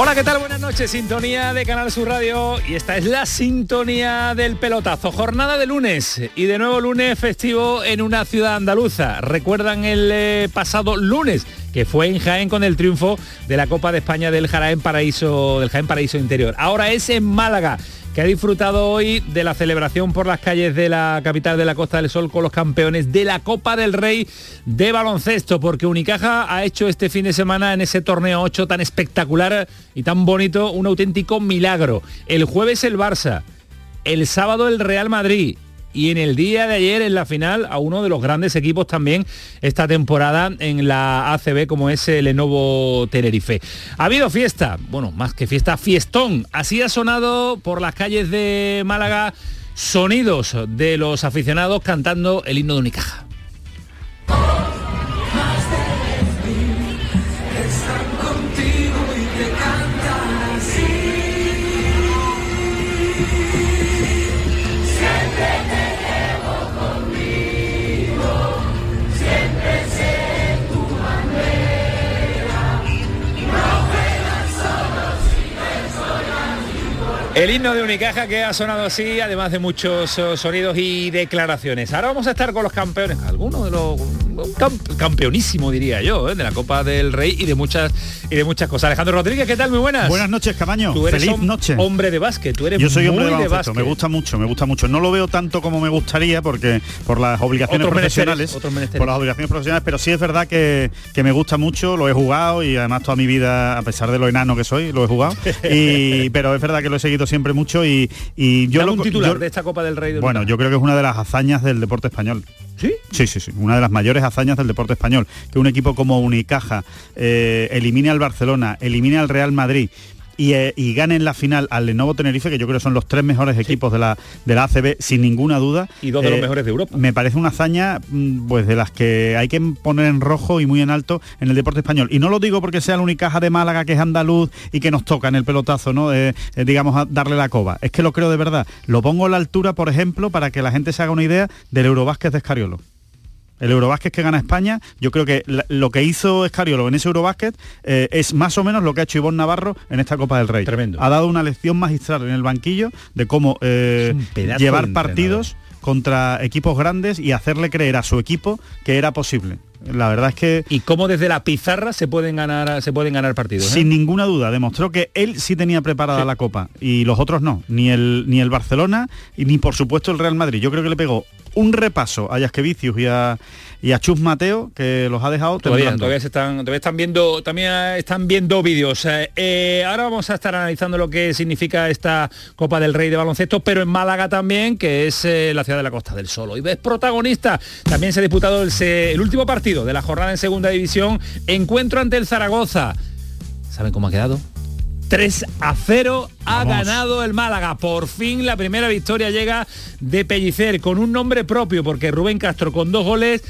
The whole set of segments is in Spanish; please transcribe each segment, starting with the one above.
Hola, ¿qué tal? Buenas noches, sintonía de Canal Sur Radio y esta es la sintonía del pelotazo. Jornada de lunes y de nuevo lunes festivo en una ciudad andaluza. ¿Recuerdan el eh, pasado lunes? que fue en Jaén con el triunfo de la Copa de España del Jaén Paraíso, del Jaén Paraíso Interior. Ahora es en Málaga que ha disfrutado hoy de la celebración por las calles de la capital de la Costa del Sol con los campeones de la Copa del Rey de baloncesto, porque Unicaja ha hecho este fin de semana en ese torneo 8 tan espectacular y tan bonito un auténtico milagro. El jueves el Barça, el sábado el Real Madrid, y en el día de ayer en la final a uno de los grandes equipos también esta temporada en la ACB como es el Lenovo Tenerife. Ha habido fiesta, bueno, más que fiesta, fiestón. Así ha sonado por las calles de Málaga sonidos de los aficionados cantando el himno de Unicaja. El himno de Unicaja que ha sonado así, además de muchos eh, sonidos y declaraciones. Ahora vamos a estar con los campeones, algunos de los campeonísimo diría yo, ¿eh? de la Copa del Rey y de muchas y de muchas cosas. Alejandro Rodríguez, ¿qué tal? Muy buenas. Buenas noches, Camaño. Tú eres Feliz noche. Hombre de básquet, tú eres Yo soy hombre muy de, básquet. Me gusta mucho, me gusta mucho. No lo veo tanto como me gustaría porque por las obligaciones Otros profesionales, por las obligaciones profesionales, pero sí es verdad que, que me gusta mucho, lo he jugado y además toda mi vida, a pesar de lo enano que soy, lo he jugado. y, pero es verdad que lo he seguido siempre mucho y, y yo Dame lo un titular yo- de esta Copa del Rey de Bueno, yo creo que es una de las hazañas del deporte español. ¿Sí? Sí, sí, sí. Una de las mayores hazañas del deporte español. Que un equipo como Unicaja eh, elimine al Barcelona, elimine al Real Madrid y, eh, y gane en la final al Lenovo Tenerife, que yo creo que son los tres mejores equipos de la, de la ACB, sin ninguna duda. Y dos de los Eh, mejores de Europa. Me parece una hazaña mm, pues de las que hay que poner en rojo y muy en alto en el deporte español. Y no lo digo porque sea el Unicaja de Málaga, que es andaluz y que nos toca en el pelotazo, ¿no? Eh, eh, digamos, a darle la coba. Es que lo creo de verdad. Lo pongo a la altura, por ejemplo, para que la gente se haga una idea del Eurobásquet de Escariolo. El Eurobásquet que gana España, yo creo que la- lo que hizo Escariolo en ese Eurobásquet eh, es más o menos lo que ha hecho Ivonne Navarro en esta Copa del Rey. Tremendo. Ha dado una lección magistral en el banquillo de cómo eh, llevar partidos contra equipos grandes y hacerle creer a su equipo que era posible. La verdad es que Y cómo desde la pizarra se pueden ganar se pueden ganar partidos. ¿eh? sin ninguna duda demostró que él sí tenía preparada Sí. la copa y los otros no, ni el ni el Barcelona y ni por supuesto el Real Madrid. Yo creo que le pegó un repaso a Jasquevicius y a y a Chus Mateo que los ha dejado Todavía, todavía se están, todavía están viendo, también están viendo vídeos. Eh, eh, ahora vamos a estar analizando lo que significa esta Copa del Rey de baloncesto, pero en Málaga también, que es eh, la ciudad de la Costa del Sol. Y ves protagonista. También se ha disputado el, el último partido de la jornada en segunda división. Encuentro ante el Zaragoza. ¿Saben cómo ha quedado? 3 a 0 ha Vamos. ganado el Málaga. Por fin la primera victoria llega de Pellicer con un nombre propio, porque Rubén Castro con dos goles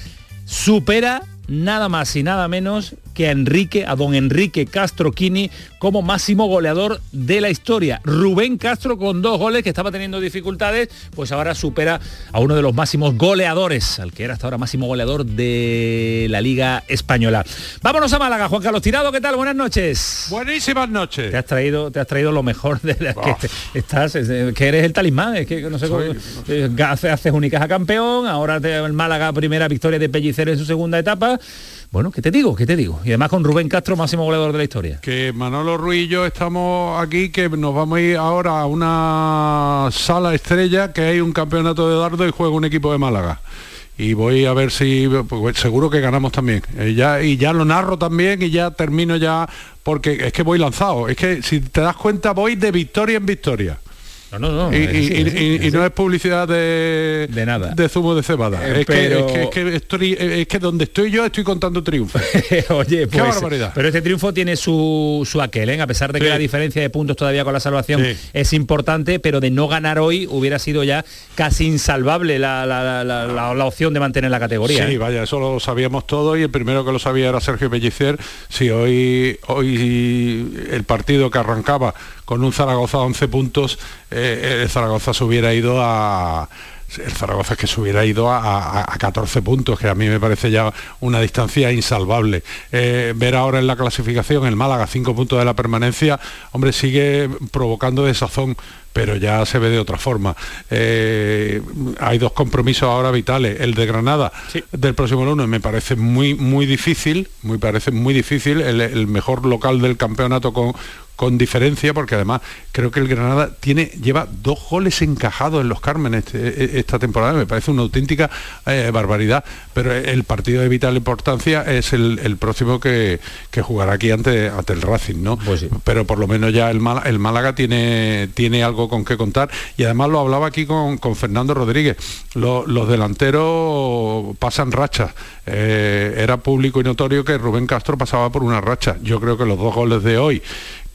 supera nada más y nada menos que a Enrique, a don Enrique Castro Quini como máximo goleador de la historia. Rubén Castro con dos goles que estaba teniendo dificultades, pues ahora supera a uno de los máximos goleadores, al que era hasta ahora máximo goleador de la Liga Española. Vámonos a Málaga, Juan Carlos Tirado, ¿qué tal? Buenas noches. Buenísimas noches. Te has traído, te has traído lo mejor de la que te- estás, es, eh, que eres el talismán, es que no sé cómo, eh, haces, haces Unicaja campeón, ahora te, el Málaga primera victoria de Pellicero en su segunda etapa. Bueno, ¿qué te digo? ¿Qué te digo? Y además con Rubén Castro, máximo goleador de la historia. Que Manolo Ruiz y yo estamos aquí, que nos vamos a ir ahora a una sala estrella, que hay un campeonato de dardo y juega un equipo de Málaga. Y voy a ver si, pues, seguro que ganamos también. Eh, ya, y ya lo narro también y ya termino ya, porque es que voy lanzado. Es que si te das cuenta voy de victoria en victoria. No, no, no. Y, es así, y- es así, y- es y así. no es publicidad de, De nada. de zumo de cebada. Eh, es, que, pero- es, que, es que estoy- es que donde estoy yo estoy contando triunfos. Oye, pues, barbaridad. pero este triunfo tiene su, su aquel, ¿eh? a pesar de que Sí. la diferencia de puntos todavía con la salvación Sí. es importante, pero de no ganar hoy hubiera sido ya casi insalvable la, la- la- la- la- la opción de mantener la categoría. Sí, ¿eh? vaya, eso lo sabíamos todo y el primero que lo sabía era Sergio Pellicer. Si hoy, hoy el partido que arrancaba con un Zaragoza a 11 puntos, eh, el Zaragoza se hubiera ido a... El Zaragoza es que se hubiera ido a, a- a 14 puntos, que a mí me parece ya una distancia insalvable. Eh, ver ahora en la clasificación el Málaga 5 puntos de la permanencia, hombre, sigue provocando desazón pero ya se ve de otra forma. Eh, hay dos compromisos ahora vitales. El de Granada Sí. del próximo lunes me parece muy muy difícil, muy parece muy difícil, el, el mejor local del campeonato con con diferencia porque además creo que el Granada tiene lleva dos goles encajados en los Cármenes este- esta temporada me parece una auténtica eh, barbaridad pero el partido de vital importancia es el, el próximo que, que jugará aquí ante, ante el Racing no Pues sí. pero por lo menos ya el, Mal- el Málaga tiene, tiene algo con qué contar y además lo hablaba aquí con, con Fernando Rodríguez. Lo- los delanteros pasan rachas. Eh, era público y notorio que Rubén Castro pasaba por una racha. Yo creo que los dos goles de hoy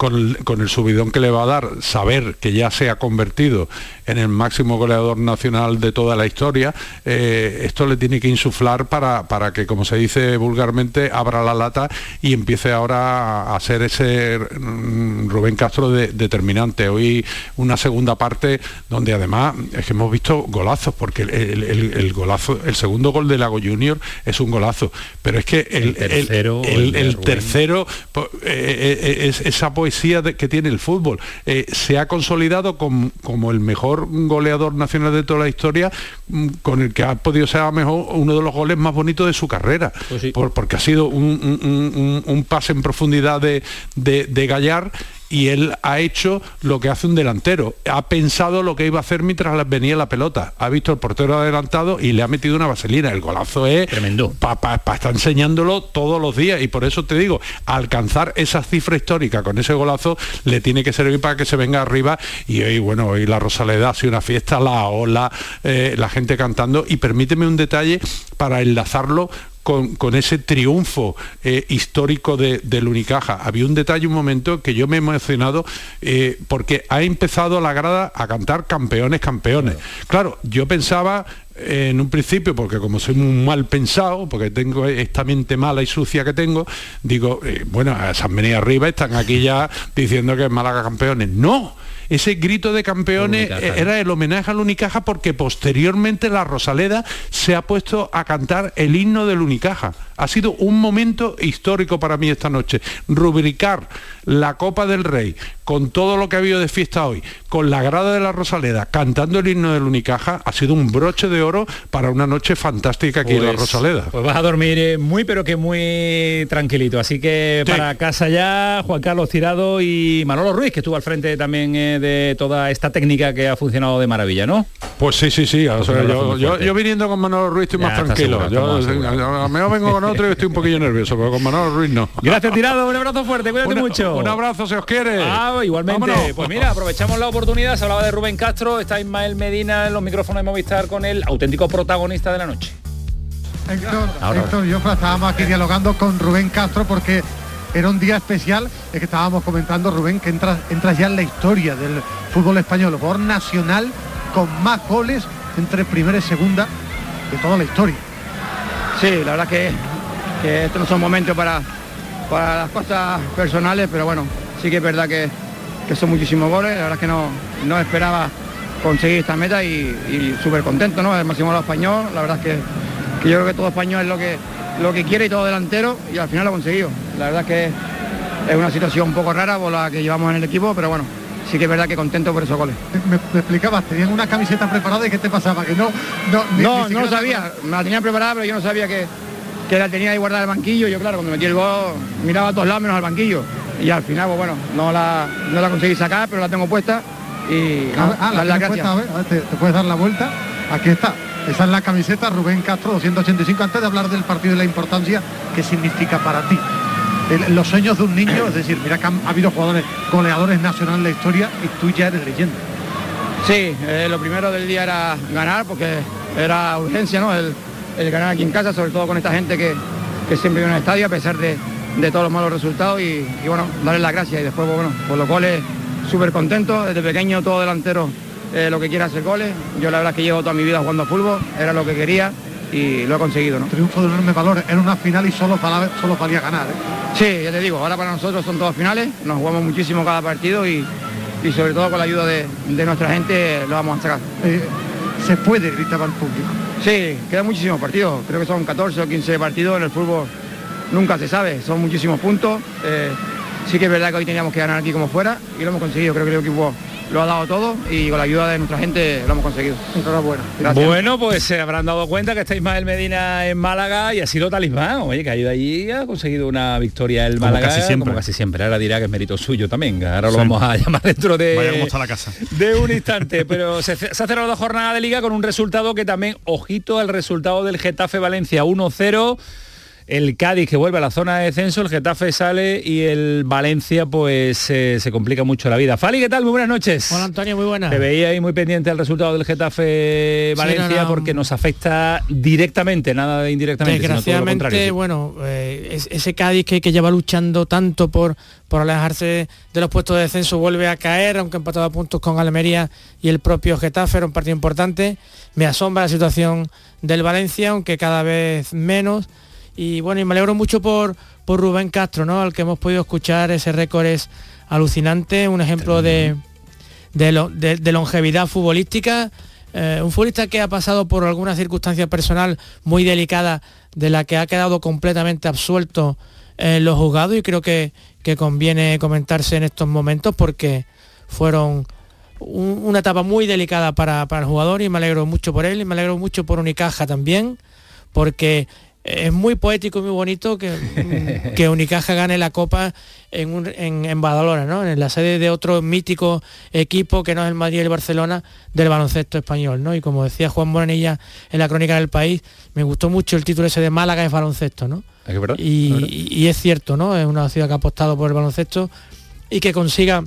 con el, con el subidón que le va a dar saber que ya se ha convertido en el máximo goleador nacional de toda la historia, eh, esto le tiene que insuflar para, para que, como se dice vulgarmente, abra la lata y empiece ahora a, ser ese mm, Rubén Castro de- determinante. Hoy una segunda parte donde además es que hemos visto golazos, porque el, el- el- el golazo, el segundo gol de Lago Junior es un golazo, pero es que el, tercero, tercero eh, eh, es esa poesía de- que tiene el fútbol. Eh, se ha consolidado com- como el mejor goleador nacional de toda la historia, mm, con el que ha podido ser a mejor uno de los goles más bonitos de su carrera, Pues sí. Por- porque ha sido un, un- un- un- un pase en profundidad de, de, de Gallar y él ha hecho lo que hace un delantero. Ha pensado lo que iba a hacer mientras venía la pelota. Ha visto el portero adelantado y le ha metido una vaselina. El golazo es Tremendo. para estar enseñándolo todos los días y por eso te digo, alcanzar esa cifra histórica con ese golazo le tiene que servir para que se venga arriba y hoy, bueno, hoy la Rosaleda ha sido una fiesta, la ola, eh, la gente cantando y permíteme un detalle para enlazarlo con, con ese triunfo eh, histórico de- del Unicaja. Había un detalle, un momento que yo me he emocionado eh, porque ha empezado la grada a cantar campeones, campeones. Claro, yo pensaba eh, en un principio, porque como soy muy mal pensado, porque tengo esta mente mala y sucia que tengo, digo, eh, bueno, se han venido arriba, están aquí ya diciendo que es Málaga campeones. No, ese grito de campeones eh, era el homenaje al Unicaja porque posteriormente la Rosaleda se ha puesto a cantar el himno del Unicaja. Ha sido un momento histórico para mí esta noche. Rubricar la Copa del Rey con todo lo que ha habido de fiesta hoy, con la grada de la Rosaleda cantando el himno del Unicaja, ha sido un broche de oro para una noche fantástica aquí en la Pues- Rosaleda. Pues vas a dormir eh, muy pero que muy tranquilito. Así que Sí. para casa ya, Juan Carlos Tirado y Manolo Ruiz, que estuvo al frente también eh, de toda esta técnica que ha funcionado de maravilla, ¿no? Pues sí, sí, sí. o Pues sea, yo, viniendo con Manolo Ruiz estoy Ya, más tranquilo. asegurado, Yo, mejor vengo con otro y estoy un poquillo nervioso, pero con Manolo Ruiz no. Gracias Tirado, un abrazo fuerte, cuídate Una- mucho. Un abrazo, se os quiere. Ah, igualmente. Vámonos. Pues mira, aprovechamos la oportunidad, se hablaba de Rubén Castro, está Ismael Medina en los micrófonos de Movistar con el auténtico protagonista de la noche. Héctor, Ahora. Héctor y yo estábamos aquí dialogando con Rubén Castro porque era un día especial, es que estábamos comentando, Rubén, que entras, entras ya en la historia del fútbol español, jugador nacional con más goles entre primera y segunda de toda la historia. Sí, la verdad que, que estos no son momentos para, para las cosas personales, pero bueno, sí que es verdad que, que son muchísimos goles, la verdad es que no, no esperaba conseguir esta meta y, y súper contento, ¿no? El máximo gol español, la verdad es que, que yo creo que todo español es lo que, lo que quiere y todo delantero y al final lo ha conseguido. La verdad es que es una situación un poco rara por la que llevamos en el equipo, pero bueno, sí que es verdad que contento por esos goles. Me, me explicabas, tenían una camiseta preparada y ¿qué te pasaba? Que no, no, ni- No, ni no lo sabía, me la tenía preparada, pero yo no sabía que, que la tenía ahí guardada en el banquillo. Yo, claro, cuando metí el gol miraba a todos lados menos al banquillo. Y al final, pues bueno, no la, no la conseguí sacar, pero la tengo puesta. Y ah, la puesta, a ver, a ver, te, te puedes dar la vuelta. Aquí está. Esa es la camiseta Rubén Castro 285. Antes de hablar del partido y la importancia que significa para ti. El- los sueños de un niño, es decir, mira que han- ha habido jugadores goleadores nacionales en la historia y tú ya eres leyenda. Sí, eh, lo primero del día era ganar porque era urgencia, ¿no? El, el ganar aquí en casa, sobre todo con esta gente que, que siempre viene al estadio a pesar de, de todos los malos resultados y, y bueno, darles las gracias y después, bueno, por los goles súper contento, desde pequeño todo delantero eh, lo que quiera hacer goles, yo la verdad es que llevo toda mi vida jugando a fútbol, era lo que quería y lo he conseguido, ¿no? Triunfo de enorme valor en una final y solo, para, solo valía ganar. ¿eh? Sí, ya te digo, ahora para nosotros son todas finales, nos jugamos muchísimo cada partido y, y sobre todo con la ayuda de, de nuestra gente lo vamos a sacar. Eh, se puede, gritaba el público. Sí, quedan muchísimos partidos, creo que son 14 o 15 partidos en el fútbol, nunca se sabe, son muchísimos puntos. eh, sí que es verdad que hoy teníamos que ganar aquí como fuera y lo hemos conseguido, creo que el equipo lo ha dado todo y con la ayuda de nuestra gente lo hemos conseguido. Enhorabuena. Gracias. Bueno, pues se habrán dado cuenta que está Ismael Medina en Málaga y ha sido talismán. Oye, que ha ido allí y ha conseguido una victoria el Como Málaga. casi siempre. Como casi siempre. Ahora dirá que es mérito suyo también. Ahora lo Sí. vamos a llamar dentro de, Vaya cómo está la casa. de un instante. Pero se, se ha cerrado la jornada de liga con un resultado que también, ojito al resultado del Getafe Valencia 1-0. El Cádiz que vuelve a la zona de descenso, el Getafe sale y el Valencia pues eh, se complica mucho la vida. Fali, ¿qué tal? Muy buenas noches. Hola Antonio, muy buena. Te veía ahí muy pendiente al resultado del Getafe Valencia no, no. porque nos afecta directamente, nada de indirectamente. sino todo lo Desgraciadamente, bueno, eh, es- ese Cádiz que, que lleva luchando tanto por, por alejarse de los puestos de descenso vuelve a caer, aunque empatado a puntos con Almería y el propio Getafe, era un partido importante. Me asombra la situación del Valencia, aunque cada vez menos. Y bueno, y me alegro mucho por, por Rubén Castro, ¿no? Al que hemos podido escuchar, ese récord es alucinante, un ejemplo de, de, lo- de- de longevidad futbolística. Eh, un futbolista que ha pasado por alguna circunstancia personal muy delicada de la que ha quedado completamente absuelto en los juzgados y creo que, que conviene comentarse en estos momentos porque fueron un- una etapa muy delicada para, para el jugador y me alegro mucho por él y me alegro mucho por Unicaja también porque es muy poético y muy bonito que, que Unicaja gane la Copa en, un- en, en Badalona, ¿no? en la sede de otro mítico equipo que no es el Madrid y el Barcelona del baloncesto español. ¿no? Y como decía Juan Bonanilla en la crónica del país, me gustó mucho el título ese de Málaga es baloncesto. ¿no? Es que Y, y- y es cierto, ¿no? Es una ciudad que ha apostado por el baloncesto y que consiga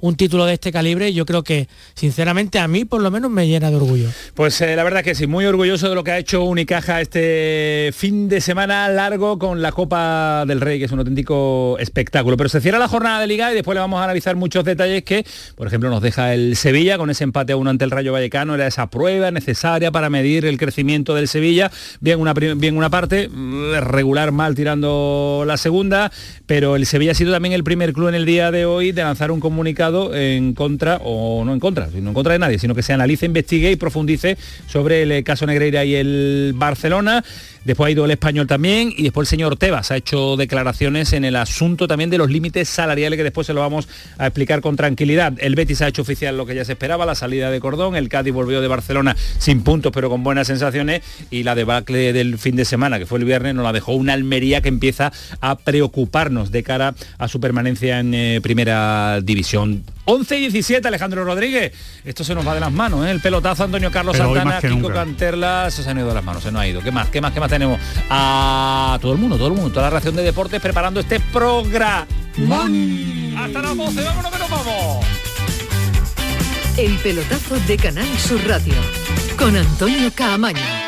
un título de este calibre, yo creo que sinceramente a mí por lo menos me llena de orgullo. Pues eh, la verdad que sí, muy orgulloso de lo que ha hecho Unicaja este fin de semana largo con la Copa del Rey, que es un auténtico espectáculo. Pero se cierra la jornada de liga y después le vamos a analizar muchos detalles que, por ejemplo, nos deja el Sevilla con ese empate a uno ante el Rayo Vallecano. Era esa prueba necesaria para medir el crecimiento del Sevilla. Bien una, bien una parte, mm, regular mal tirando la segunda, pero el Sevilla ha sido también el primer club en el día de hoy de lanzar un comunicado en contra, o no en contra, sino en contra de nadie, sino que se analice, investigue y profundice sobre el eh, caso Negreira y el Barcelona. Después ha ido el español también y después el señor Tebas ha hecho declaraciones en el asunto también de los límites salariales que después se lo vamos a explicar con tranquilidad. El Betis ha hecho oficial lo que ya se esperaba, la salida de Cordón, el Cádiz volvió de Barcelona sin puntos pero con buenas sensaciones y la debacle del fin de semana que fue el viernes nos la dejó una Almería que empieza a preocuparnos de cara a su permanencia en eh, primera división. 11 y 17 Alejandro Rodríguez. Esto se nos va de las manos, ¿eh? El pelotazo Antonio Carlos Pero Santana, Kiko nunca. Canterla, eso se han ido de las manos, se nos ha ido. ¿Qué más? ¿Qué más? ¿Qué más tenemos? A todo el mundo, todo el mundo, toda la reacción de deportes preparando este programa. Hasta las 12, vámonos que nos vamos. El pelotazo de Canal Sur Radio con Antonio Caamaño.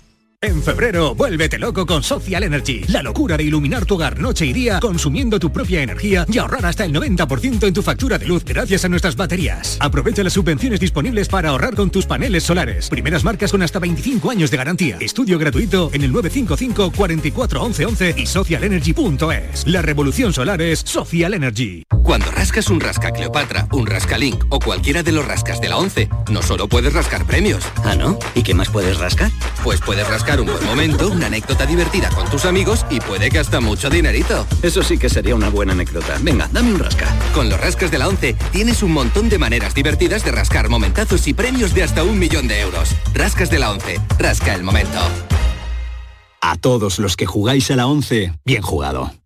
En febrero, vuélvete loco con Social Energy. La locura de iluminar tu hogar noche y día consumiendo tu propia energía y ahorrar hasta el 90% en tu factura de luz gracias a nuestras baterías. Aprovecha las subvenciones disponibles para ahorrar con tus paneles solares. Primeras marcas con hasta 25 años de garantía. Estudio gratuito en el 955 44 11 11 y socialenergy.es. La revolución solar es Social Energy. Cuando rascas un rasca Cleopatra, un rasca Link o cualquiera de los rascas de la 11, no solo puedes rascar premios. ¿Ah, no? ¿Y qué más puedes rascar? Pues puedes rascar un buen momento, una anécdota divertida con tus amigos y puede que hasta mucho dinerito. Eso sí que sería una buena anécdota. Venga, dame un rasca. Con los rascas de la 11 tienes un montón de maneras divertidas de rascar momentazos y premios de hasta un millón de euros. Rascas de la 11. Rasca el momento. A todos los que jugáis a la 11, bien jugado.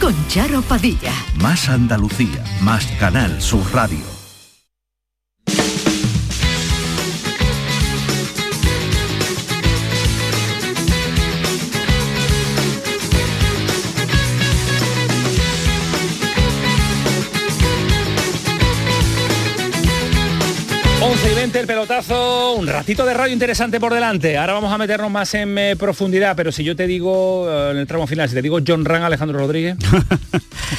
con Charo Padilla. Más Andalucía, más Canal Sur Radio. Y 20 el pelotazo, un ratito de radio interesante por delante. Ahora vamos a meternos más en eh, profundidad, pero si yo te digo eh, en el tramo final, si te digo John Ran, Alejandro Rodríguez.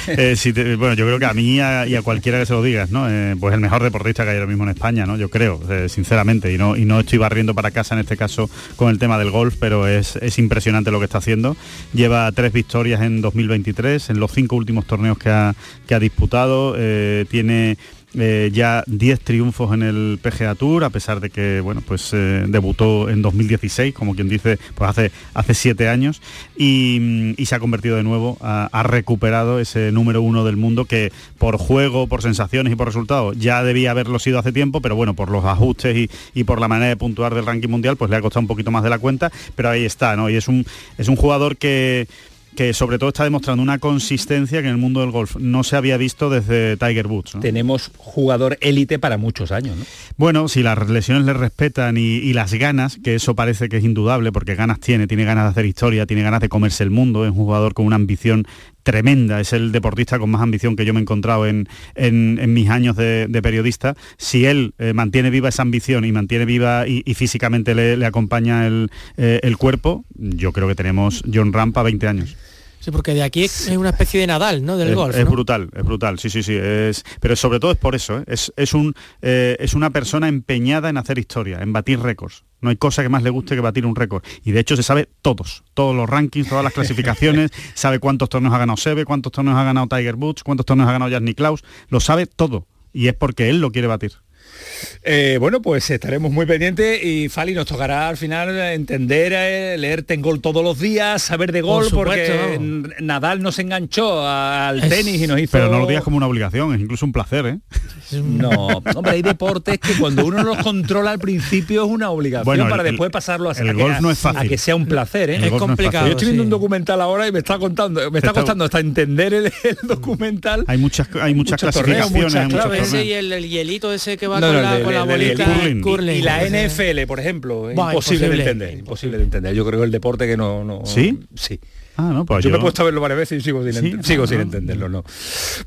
Eh, si te- bueno, yo creo que a mí y a, cualquiera que se lo digas, ¿no? Pues el mejor deportista que hay ahora mismo en España, ¿no? Yo creo, sinceramente, y no, y no estoy barriendo para casa en este caso con el tema del golf, pero es, es impresionante lo que está haciendo. Lleva tres victorias en 2023, en los cinco últimos torneos que ha, que ha disputado, tiene eh, ya 10 triunfos en el PGA Tour, a pesar de que bueno, pues eh, debutó en 2016, como quien dice, pues hace hace siete años, y, mm, y se ha convertido de nuevo, ha, recuperado ese número uno del mundo que por juego, por sensaciones y por resultados ya debía haberlo sido hace tiempo, pero bueno, por los ajustes y, y por la manera de puntuar del ranking mundial, pues le ha costado un poquito más de la cuenta, pero ahí está, ¿no? Y es un, es un jugador que que sobre todo está demostrando una consistencia que en el mundo del golf no se había visto desde Tiger Woods. ¿no? Tenemos jugador élite para muchos años, ¿no? Bueno, si las lesiones le respetan y, y las ganas, que eso parece que es indudable, porque ganas tiene, tiene ganas de hacer historia, tiene ganas de comerse el mundo, es un jugador con una ambición tremenda, es el deportista con más ambición que yo me he encontrado en, en- en mis años de, de periodista. Si él eh, mantiene viva esa ambición y mantiene viva y, y físicamente le, le acompaña el, eh, el cuerpo, yo creo que tenemos John Rampa 20 años. Sí, porque de aquí es una especie de Nadal, ¿no? Del es, golf. es brutal, es brutal, sí, sí, sí. Es, pero sobre todo es por eso, ¿eh? es, es, un, es una persona empeñada en hacer historia, en batir récords. No hay cosa que más le guste que batir un récord. Y de hecho se sabe todos, todos los rankings, todas las clasificaciones, sabe cuántos torneos ha ganado Seve, cuántos torneos ha ganado Tiger Woods, cuántos torneos ha ganado Jan Nicklaus, lo sabe todo. Y es porque él lo quiere batir. Eh, bueno, pues estaremos muy pendientes y Fali nos tocará al final entender, eh, leer Tengol todos los días, saber de gol, Por porque Nadal nos enganchó al Es- tenis y nos hizo... Pero no lo digas como una obligación, es incluso un placer, ¿eh? No, hombre, hay deportes que cuando uno los controla al principio es una obligación Bueno, para el- después pasarlo a, el a que- golf no es a fácil. que sea un placer, ¿eh? El golf no es. Yo estoy viendo un documental ahora y me está contando, me está está- costando hasta entender el, el documental. Hay muchas, hay muchas Muchos torneos, clasificaciones, muchas hay muchos claves. Ese torneos. y el, el hielito ese que va No, con, no, la, el con de- la el de- bolita. el curling. Y la. NFL, por ejemplo, es imposible, de entender, imposible de entender. Yo creo que el deporte que no, no ¿Sí? sí. Ah, no, pues yo, yo, me he puesto a verlo varias veces y sigo sin, ¿Sí? ent- sigo Ah, sin no. entenderlo, no.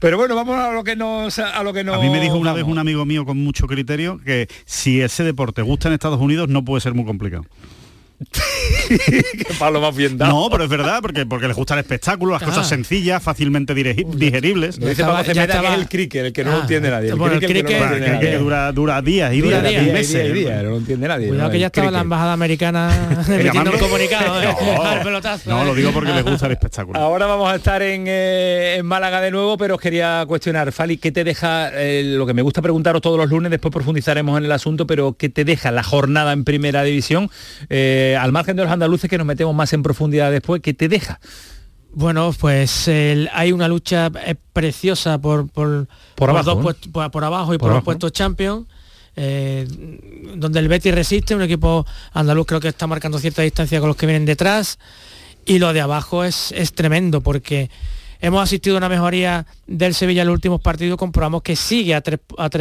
Pero bueno, vamos a lo que nos a lo que nos A mí me dijo una vez un amigo mío con mucho criterio que si ese deporte gusta en Estados Unidos no puede ser muy complicado. que Pablo más bien dado. No, pero es verdad, porque, porque les gusta el espectáculo, las Ah. cosas sencillas, fácilmente digeribles. Lo dice Pablo ya que es el cricket, el que no lo Ah, entiende nadie. El bueno, el cricket, el que no cricket- lo Que, entiende que nadie. dura, dura días y Dura días, días, y Día y meses. día y día, no lo entiende nadie. Cuidado ¿no? que ya estaba la embajada americana emitiendo llamando- un comunicado ¿eh? No, al pelotazo. no, ¿eh? lo digo porque les gusta el espectáculo. Ahora vamos a estar en, eh, en Málaga de nuevo, pero os quería cuestionar, Fali, ¿qué te deja, eh, lo que me gusta preguntaros todos los lunes, después profundizaremos en el asunto, pero ¿qué te deja la jornada en primera división? Eh, al margen de los andaluces, que nos metemos más en profundidad después, ¿qué te deja? Bueno, pues hay una lucha eh, preciosa por, por, Por abajo, por, por abajo y Por los puestos champions. eh, donde el Betis resiste, un equipo andaluz creo que está marcando cierta distancia con los que vienen detrás y lo de abajo es, es tremendo porque hemos asistido a una mejoría del Sevilla en los últimos partidos, comprobamos que sigue a tres,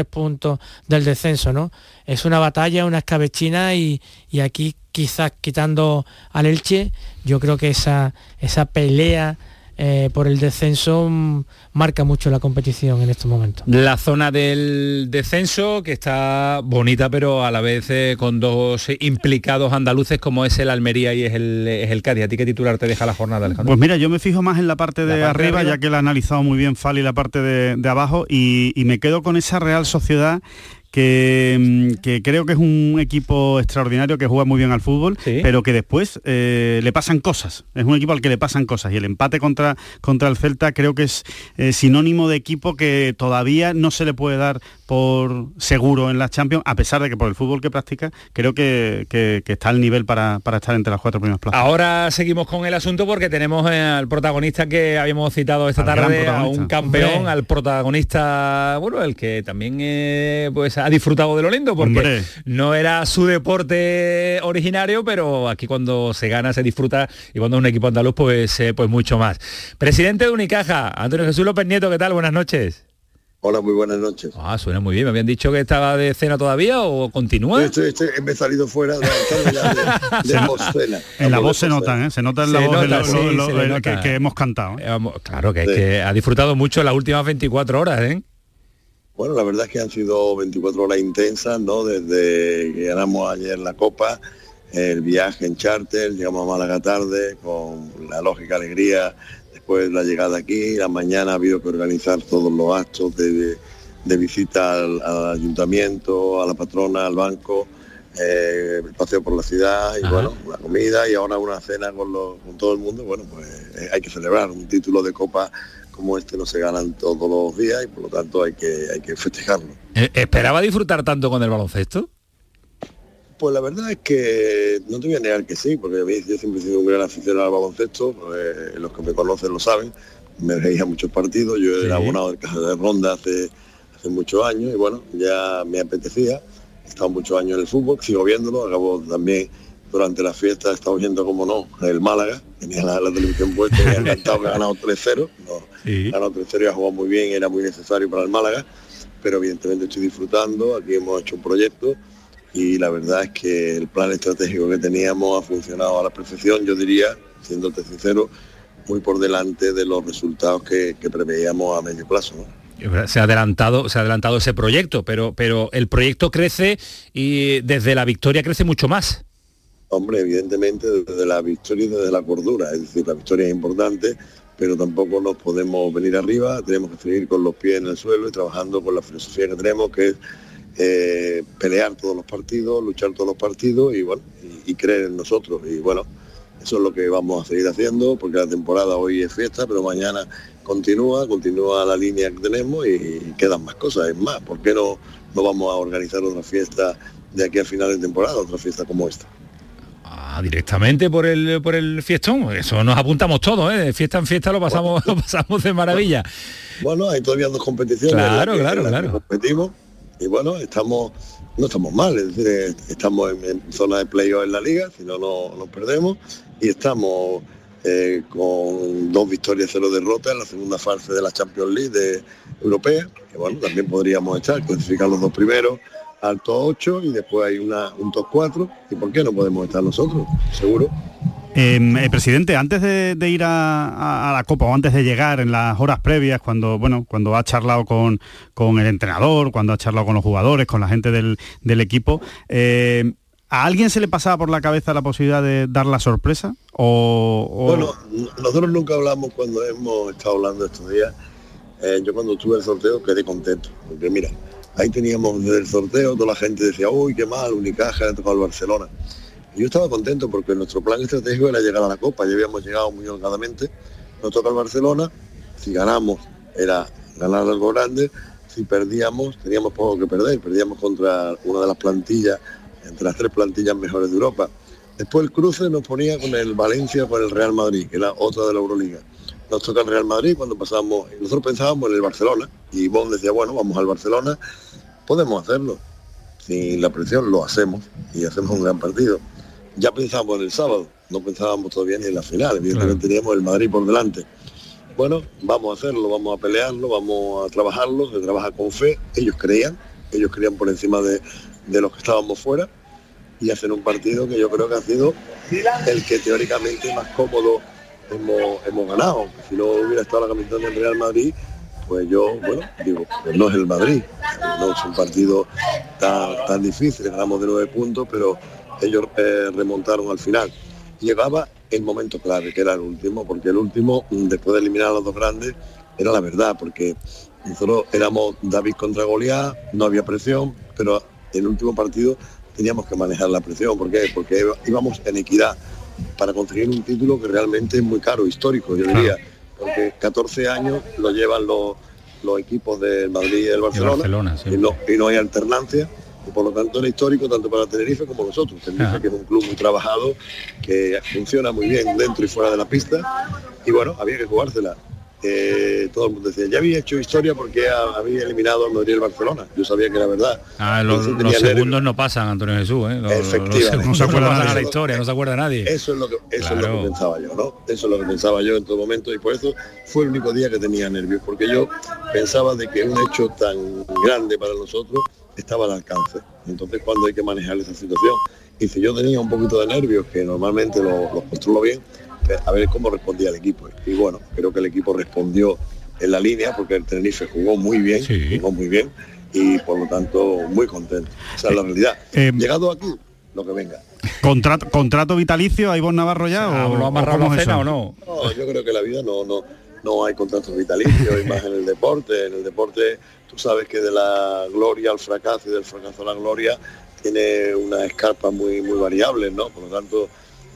puntos del descenso, ¿no? Es una batalla, una escabechina y, y aquí quizás quitando al Elche, yo creo que esa, esa pelea eh, por el descenso mm, marca mucho la competición en estos momentos. La zona del descenso que está bonita pero a la vez eh, con dos implicados andaluces como es el Almería y es el, es el Cádiz. ¿A ti qué titular te deja la jornada, Alejandro? Pues mira, yo me fijo más en la parte de, La parte de arriba, arriba. ya que la ha analizado muy bien Fali la parte de, de abajo, y, y me quedo con esa Real Sociedad que, mm, que creo que es un equipo extraordinario que juega muy bien al fútbol, pero que después eh, le pasan cosas. Es un equipo al que le pasan cosas y el empate contra, contra el Celta creo que es eh, sinónimo de equipo que todavía no se le puede dar por seguro en la Champions, a pesar de que por el fútbol que practica creo que, que- que está al nivel para, para estar entre las cuatro primeras plazas. Ahora seguimos con el asunto porque tenemos eh, al protagonista que habíamos citado esta Al tarde, a un campeón, al protagonista, bueno, el que también eh, pues ha disfrutado de lo lindo porque Hombre. no era su deporte originario, pero aquí cuando se gana se disfruta y cuando es un equipo andaluz pues, eh, pues mucho más. Presidente de Unicaja, Antonio Jesús López Nieto, ¿qué tal? Buenas noches. Hola, muy buenas noches. Ah, suena muy bien. ¿Me habían dicho que estaba de cena todavía o continúa? Estoy- estoy- me he salido fuera de, de, de postcena. En la voz se de postcena. nota, ¿eh? se nota en la Se voz nota, lo- sí, lo- lo- nota. que, que hemos cantado. ¿eh? Eh, claro, que es que ha disfrutado mucho las últimas 24 horas, ¿eh? Bueno, la verdad es que han sido 24 horas intensas, ¿no? Desde que ganamos ayer la Copa, el viaje en charter, llegamos a Málaga tarde, con la lógica alegría, después la llegada aquí, la mañana ha habido que organizar todos los actos de, de visita al, al ayuntamiento, a la patrona, al banco, eh, el paseo por la ciudad y Ajá. bueno, la comida y ahora una cena con, los- con todo el mundo, bueno, pues eh, hay que celebrar un título de Copa como este no se ganan todos los días y por lo tanto hay que, hay que festejarlo. Eh, ¿Esperaba disfrutar tanto con el baloncesto? Pues la verdad es que no te voy a negar que sí, porque a mí yo siempre he sido un gran aficionado al baloncesto, pues, los que me conocen lo saben, me veía muchos partidos, yo Sí. era abonado del Caja de Ronda hace, hace muchos años y bueno, ya me apetecía, he estado muchos años en el fútbol, sigo viéndolo, acabo también durante la fiesta he estado viendo como no, el Málaga, tenía la, la televisión puesta y me ha encantado que ha ganado 3-0, no, Sí. ganado 3-0 y ha jugado muy bien, era muy necesario para el Málaga, pero evidentemente estoy disfrutando, aquí hemos hecho un proyecto y la verdad es que el plan estratégico que teníamos ha funcionado a la perfección, yo diría, siéndote sincero, muy por delante de los resultados que, que preveíamos a medio plazo. ¿no? Se ha adelantado, se ha adelantado ese proyecto, pero, pero el proyecto crece y desde la victoria crece mucho más. Hombre, evidentemente desde la victoria y desde la cordura, es decir, la victoria es importante, pero tampoco nos podemos venir arriba, tenemos que seguir con los pies en el suelo y trabajando con la filosofía que tenemos, que es eh, pelear todos los partidos, luchar todos los partidos y bueno, y, creer en nosotros. Y bueno, eso es lo que vamos a seguir haciendo, porque la temporada hoy es fiesta, pero mañana continúa, continúa la línea que tenemos y quedan más cosas. Es más, ¿por qué no, no vamos a organizar otra fiesta de aquí a final de temporada, otra fiesta como esta? Ah, directamente por el por el fiestón. Eso nos apuntamos todos, ¿eh? De fiesta en fiesta lo pasamos, lo pasamos de maravilla. Bueno, hay todavía dos competiciones. Claro, claro, claro. Competimos y bueno, estamos, no estamos mal, es decir, estamos en, en zona de playoff en la liga, si no, no nos perdemos y estamos eh, con dos victorias, cero derrotas en la segunda fase de la Champions League de europea, que bueno, también podríamos estar, clasificar los dos primeros al top 8 y después hay una, un top 4 y por qué no podemos estar nosotros, seguro. Eh, eh, presidente, antes de, de ir a, a- a la Copa o antes de llegar en las horas previas, cuando bueno, cuando ha charlado con, con el entrenador, cuando ha charlado con los jugadores, con la gente del, del equipo, eh, ¿a alguien se le pasaba por la cabeza la posibilidad de dar la sorpresa? O, o- Bueno, nosotros nunca hablamos cuando hemos estado hablando estos días. Eh, yo cuando tuve el sorteo quedé contento, porque mira, ahí teníamos desde el sorteo, toda la gente decía, uy, qué mal, Unicaja, le tocado al Barcelona. Yo estaba contento porque nuestro plan estratégico era llegar a la Copa, ya habíamos llegado muy holgadamente, nos toca el Barcelona, si ganamos era ganar algo grande, si perdíamos teníamos poco que perder, perdíamos contra una de las plantillas, entre las tres plantillas mejores de Europa. Después el cruce nos ponía con el Valencia con el Real Madrid, que era otra de la Euroliga. Nos toca el Real Madrid cuando pasamos, nosotros pensábamos en el Barcelona, y Bon decía, bueno, vamos al Barcelona, podemos hacerlo. sin la presión lo hacemos y hacemos un gran partido. Ya pensábamos en el sábado, no pensábamos todavía ni en la final, evidentemente teníamos el Madrid por delante. Bueno, vamos a hacerlo, vamos a pelearlo, vamos a trabajarlo, se trabaja con fe, ellos creían, ellos creían por encima de, de los que estábamos fuera y hacen un partido que yo creo que ha sido el que teóricamente más cómodo hemos, ganado. Si no hubiera estado la camiseta del Real Madrid, pues yo, bueno, digo, pues no es el Madrid, no es un partido tan, difícil, ganamos de nueve puntos, pero ellos eh, remontaron al final. Llegaba el momento clave, que era el último, porque el último, mm, después de eliminar a los dos grandes, era la verdad, porque nosotros éramos David contra Goliat, no había presión, pero el último partido teníamos que manejar la presión. ¿Por qué? Porque íbamos en equidad para conseguir un título que realmente es muy caro, histórico, yo diría, porque 14 años lo llevan los, los equipos del Madrid y del Barcelona, y, no, y no hay alternancia. Y por lo tanto era histórico tanto para Tenerife como nosotros. Tenerife que es un club muy trabajado, que funciona muy bien dentro y fuera de la pista. Y bueno, había que jugársela. Eh, todo el mundo decía, ya había hecho historia porque ha- había eliminado al Madrid y el Barcelona. Yo sabía que era verdad. Ah, los, Entonces los tenía nervios. segundos no pasan, Antonio Jesús, ¿eh? Los- Efectivamente. No se acuerda pasan a nadie. la historia, no se acuerda nadie. Eso es lo que eso es lo que pensaba yo, ¿no? Eso es lo que pensaba yo en todo momento y por eso fue el único día que tenía nervios, porque yo pensaba de que un hecho tan grande para nosotros estaba al alcance. Entonces cuando hay que manejar esa situación, y si yo tenía un poquito de nervios, que normalmente lo- los controlo bien, a ver cómo respondía el equipo. Y bueno, creo que el equipo respondió en la línea, porque el Tenerife jugó muy bien, jugó muy bien, y por lo tanto muy contento. Esa es la realidad. Eh, Llegado aquí, lo que venga. ¿Contrato, contrato vitalicio a Ivonne Navarro ya? o, ¿Lo ha amarrado cómo la es cena eso? o no? No, yo creo que la vida no, no, no hay contratos vitalicios, y más en el deporte. En el deporte tú sabes que de la gloria al fracaso y del fracaso a la gloria tiene una escarpa muy, muy variable, ¿no? Por lo tanto,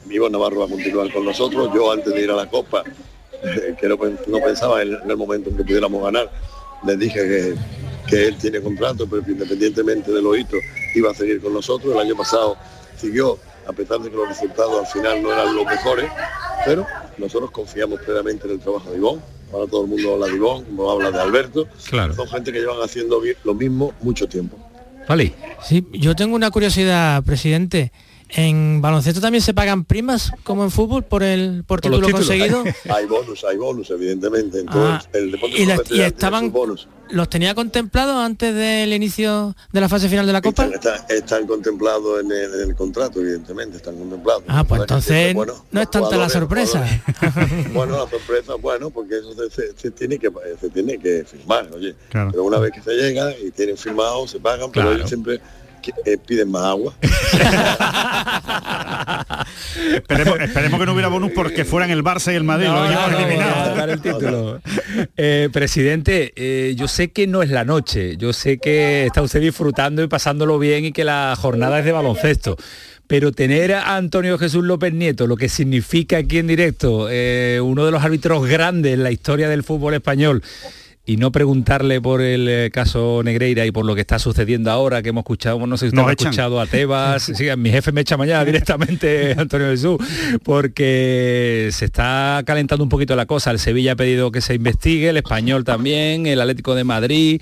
Vivo Navarro va a continuar con nosotros. Yo antes de ir a la Copa, eh, que no, pen- no pensaba en, en el momento en que pudiéramos ganar, les dije que, que él tiene contrato, pero que independientemente de los hitos, iba a seguir con nosotros. El año pasado siguió, a pesar de que los resultados al final no eran los mejores, pero nosotros confiamos plenamente en el trabajo de Ivón. Ahora todo el mundo habla de Ivón, como habla de Alberto. Claro. Son gente que llevan haciendo lo mismo mucho tiempo. Vale. Sí, yo tengo una curiosidad, presidente. ¿En baloncesto también se pagan primas como en fútbol por el por Por título conseguido? Hay bonus, hay bonus, evidentemente. En todo Ah, el, el deporte y, la- estaban bonus. los tenía contemplados antes del inicio de la fase final de la Copa. Están, están- están contemplados en el, en el contrato, evidentemente, están contemplados. Ah, pues entonces siempre, bueno, no es tanta la sorpresa. bueno, la sorpresa, bueno, porque eso se, se- se tiene que se tiene que firmar, oye. Claro. Pero una vez que se llega y tienen firmado, se pagan, pero Claro. ellos siempre eh, piden más agua. Esperemos, esperemos que no hubiera bonus porque fueran el Barça y el Madrid, equipos no, dar el título. Eh, presidente, eh, yo sé que no es la noche, yo sé que está usted disfrutando y pasándolo bien y que la jornada es de baloncesto. Pero tener a Antonio Jesús López Nieto, lo que significa aquí en directo, eh, uno de los árbitros grandes en la historia del fútbol español, y no preguntarle por el eh, caso Negreira y por lo que está sucediendo ahora, que hemos escuchado, no sé si usted Nos ha escuchado a Tebas, sí, mi jefe me echa mañana directamente, Antonio Jesús, porque se está calentando un poquito la cosa. El Sevilla ha pedido que se investigue, el español también, el Atlético de Madrid.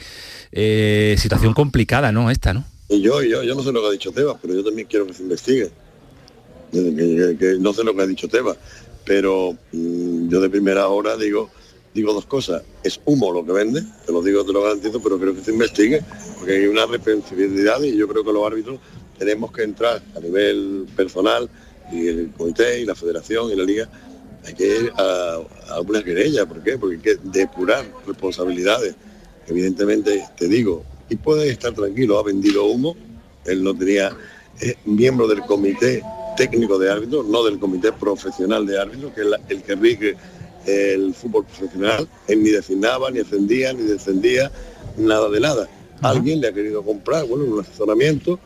Eh, situación complicada, ¿no? Esta, ¿no? Y yo, yo, yo no sé lo que ha dicho Tebas, pero yo también quiero que se investigue. Que, que- que no sé lo que ha dicho Tebas, pero mm, yo de primera hora digo digo dos cosas. Es humo lo que vende, te lo digo, te lo garantizo, pero creo que se investigue, porque hay una responsabilidad y yo creo que los árbitros tenemos que entrar a nivel personal y el comité y la federación y la liga hay que ir a, a una querella, ¿por qué? Porque hay que depurar responsabilidades. Evidentemente, te digo, y puedes estar tranquilo, ha vendido humo, él no tenía, es miembro del comité técnico de árbitros, no del comité profesional de árbitros, que es el que rige el fútbol profesional, él ni designaba, ni ascendía, ni descendía, nada de nada. Alguien le ha querido comprar, bueno, un asesoramiento,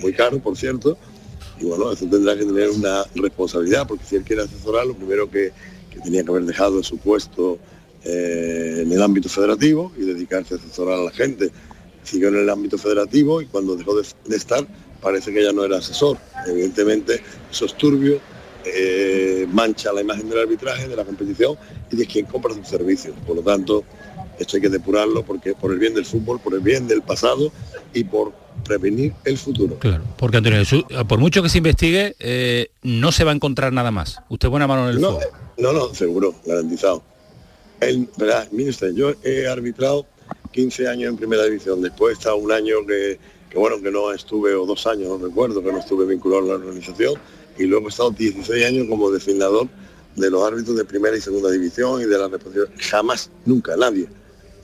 muy caro, por cierto, y bueno, eso tendrá que tener una responsabilidad, porque si él quiere asesorar, lo primero que, que tenía que haber dejado es su puesto eh, en el ámbito federativo y dedicarse a asesorar a la gente. Siguió en el ámbito federativo y cuando dejó de, de estar, parece que ya no era asesor. Evidentemente, eso es turbio, eh, mancha la imagen del arbitraje, de la competición y de quien compra sus servicios. Por lo tanto, esto hay que depurarlo porque por el bien del fútbol, por el bien del pasado y por prevenir el futuro. Claro, porque Antonio Jesús, por mucho que se investigue, eh, no se va a encontrar nada más. Usted buena mano en el no, fuego. No, no, seguro, garantizado. El, verá, mire usted, yo he arbitrado 15 años en primera división, después está un año que, que, bueno, que no estuve, o dos años, no recuerdo, que no estuve vinculado a la organización, y luego he estado 16 años como designador de los árbitros de primera y segunda división y de la reposición. Jamás, nunca, nadie,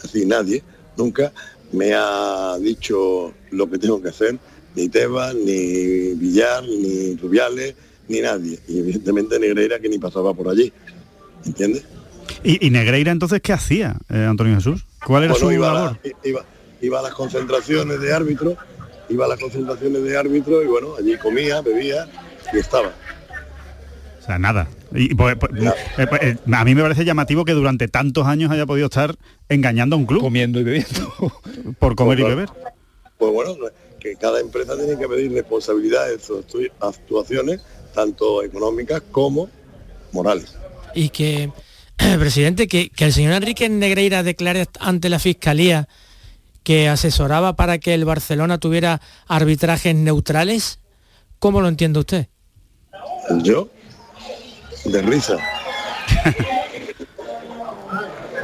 así nadie, nunca me ha dicho lo que tengo que hacer, ni Tebas, ni Villar, ni Rubiales, ni nadie. Y evidentemente Negreira que ni pasaba por allí. ¿Entiendes? ¿Y, y Negreira entonces qué hacía, eh, Antonio Jesús? ¿Cuál era Bueno, su iba, a labor? la- iba- iba a las concentraciones de árbitro, iba a las concentraciones de árbitro y bueno, allí comía, bebía y estaba. O sea, nada. Y, pues, pues, eh, pues, eh, a mí me parece llamativo que durante tantos años haya podido estar engañando a un club. Comiendo y bebiendo. Por comer y beber. Pues bueno, que cada empresa tiene que pedir responsabilidades de sus actu- actuaciones, tanto económicas como morales. Y que, presidente, que, que el señor Enrique Negreira declare ante la Fiscalía que asesoraba para que el Barcelona tuviera arbitrajes neutrales, ¿cómo lo entiende usted? Yo, de risa.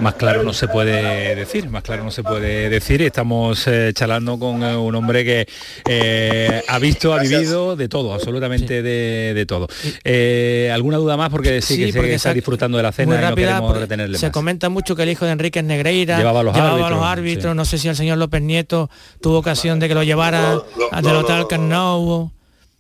Más claro no se puede decir, más claro no se puede decir. Estamos eh, charlando con eh, un hombre que eh, ha visto, ha vivido de todo, absolutamente de, de todo. Eh, ¿Alguna duda más? Porque sí, que porque que está disfrutando de la Muy cena y no rápida, queremos retenerle se más. comenta mucho que el hijo de Enrique Negreira Llevaba a los árbitros, árbitros, sí. no sé si el señor López Nieto tuvo ocasión de que lo llevara No, no, del no, hotel no, no, Camp Nou.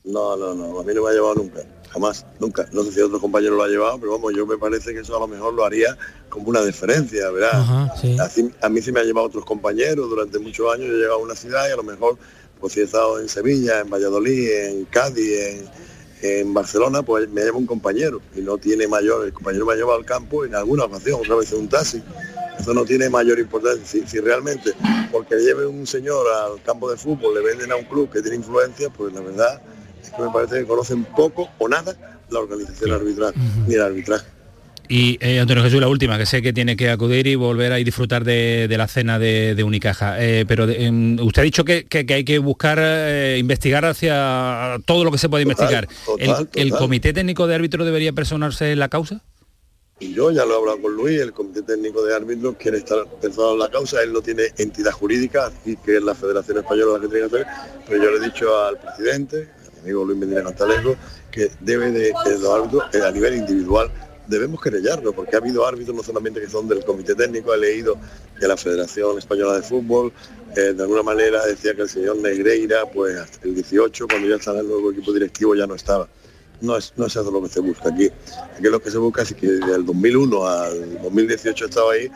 No, no, no, a mí no me ha llevado nunca, jamás, nunca. No sé si otro compañero lo ha llevado, pero vamos, yo me parece que eso a lo mejor lo haría como una deferencia, ¿verdad? Ajá, sí. Así- a mí sí me ha llevado otros compañeros durante muchos años, yo he llegado a una ciudad y a lo mejor, pues si he estado en Sevilla, en Valladolid, en Cádiz, en, en Barcelona, pues me lleva un compañero y no tiene mayor, el compañero me ha llevado al campo en alguna ocasión, otra vez en un taxi. Eso no tiene mayor importancia. Si, si realmente, porque lleve un señor al campo de fútbol, le venden a un club que tiene influencia, pues la verdad es que me parece que conocen poco o nada la organización arbitral ni el arbitraje. Y eh, Antonio Jesús, la última, que sé que tiene que acudir y volver a y disfrutar de, de la cena de, de Unicaja. Eh, pero de- em, usted ha dicho que, que- que hay que buscar, eh, investigar hacia todo lo que se puede Total, investigar. total, ¿El, comité técnico de árbitro debería personarse en la causa? Y yo ya lo he hablado con Luis, el Comité Técnico de Árbitros quiere estar pensado en la causa, él no tiene entidad jurídica, y que es la Federación Española la que tiene que hacer, pero yo le he dicho al presidente, mi amigo Luis Medina Cantalejo, que debe de, de los árbitros a nivel individual debemos querellarlo, porque ha habido árbitros no solamente que son del Comité Técnico, he leído que la Federación Española de Fútbol eh, de alguna manera decía que el señor Negreira, pues el 18, cuando ya estaba el nuevo equipo directivo, ya no estaba no es, no es eso lo que se busca aquí. Aquí lo que se busca es que del 2001 al 2018 estaba ahí,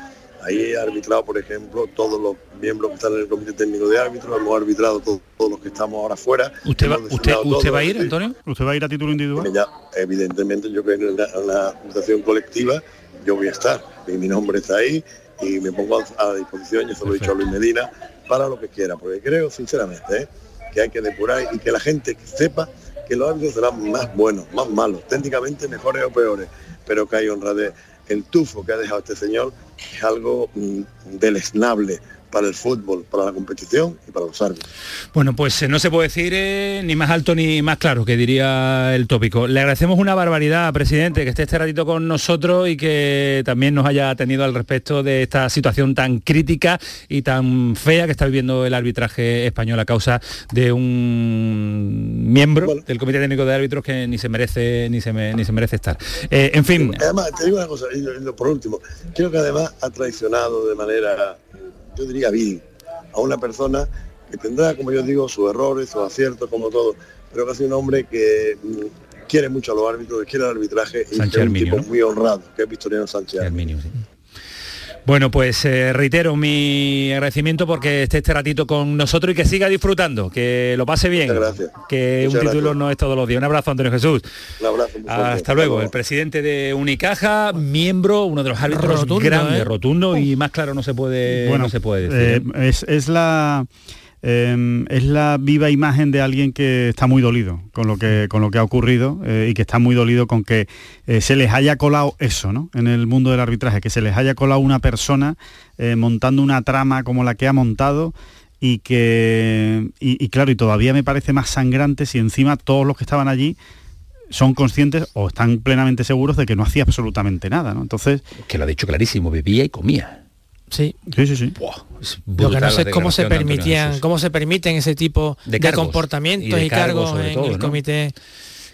ahí he arbitrado, por ejemplo, todos los miembros que están en el comité técnico de árbitros, hemos arbitrado to- todos los que estamos ahora fuera. ¿Usted va, usted, va a ir, sí. Antonio? ¿Usted va a ir a título individual? Ya, evidentemente, yo creo que en una, en una actuación colectiva yo voy a estar, y mi nombre está ahí y me pongo a, a disposición, yo se lo he dicho a Luis Medina, para lo que quiera, porque creo sinceramente ¿eh? que hay que depurar y que la gente sepa que los árbitros serán más buenos, más malos, técnicamente mejores o peores, pero que hay honradez. El tufo que ha dejado este señor es algo mm, deleznable para el fútbol, para la competición y para los árbitros. Bueno, pues eh, no se puede decir eh, ni más alto ni más claro, que diría el tópico. Le agradecemos una barbaridad, presidente, que esté este ratito con nosotros y que también nos haya atendido al respecto de esta situación tan crítica y tan fea que está viviendo el arbitraje español a causa de un miembro del Comité Técnico de Árbitros que ni se merece ni se, me- ni se merece estar. Eh, en fin, Además, te digo una cosa, y por último, creo que además ha traicionado de manera, yo diría vil, a una persona que tendrá, como yo digo, sus errores, sus aciertos, como todo, pero que ha sido un hombre que mm, quiere mucho a los árbitros, que quiere el arbitraje y que es un tipo ¿no? muy honrado, que es Victoriano Sánchez. Bueno, pues eh, reitero mi agradecimiento porque esté este ratito con nosotros y que siga disfrutando, que lo pase bien. Muchas gracias. Que Muchas un título gracias. no es todos los días. Un abrazo, Antonio Jesús. Un abrazo. muy fuerte. Hasta luego. El presidente de Unicaja, miembro, uno de los árbitros Rotundo, grandes, ¿eh? rotundo y más claro no se puede, no se puede decir. eh, es, es la eh, es la viva imagen de alguien que está muy dolido con lo que con lo que ha ocurrido eh, y que está muy dolido con que eh, se les haya colado eso, ¿no? En el mundo del arbitraje, que se les haya colado una persona eh, montando una trama como la que ha montado y que, y, y claro, y todavía me parece más sangrante si encima todos los que estaban allí son conscientes o están plenamente seguros de que no hacía absolutamente nada, ¿no? Entonces... Que lo ha dicho clarísimo, bebía y comía. Sí. Sí, sí, sí. Lo que no sé es cómo se permitían, cómo se permiten ese tipo De comportamientos Y de cargos, en todo, el ¿no? comité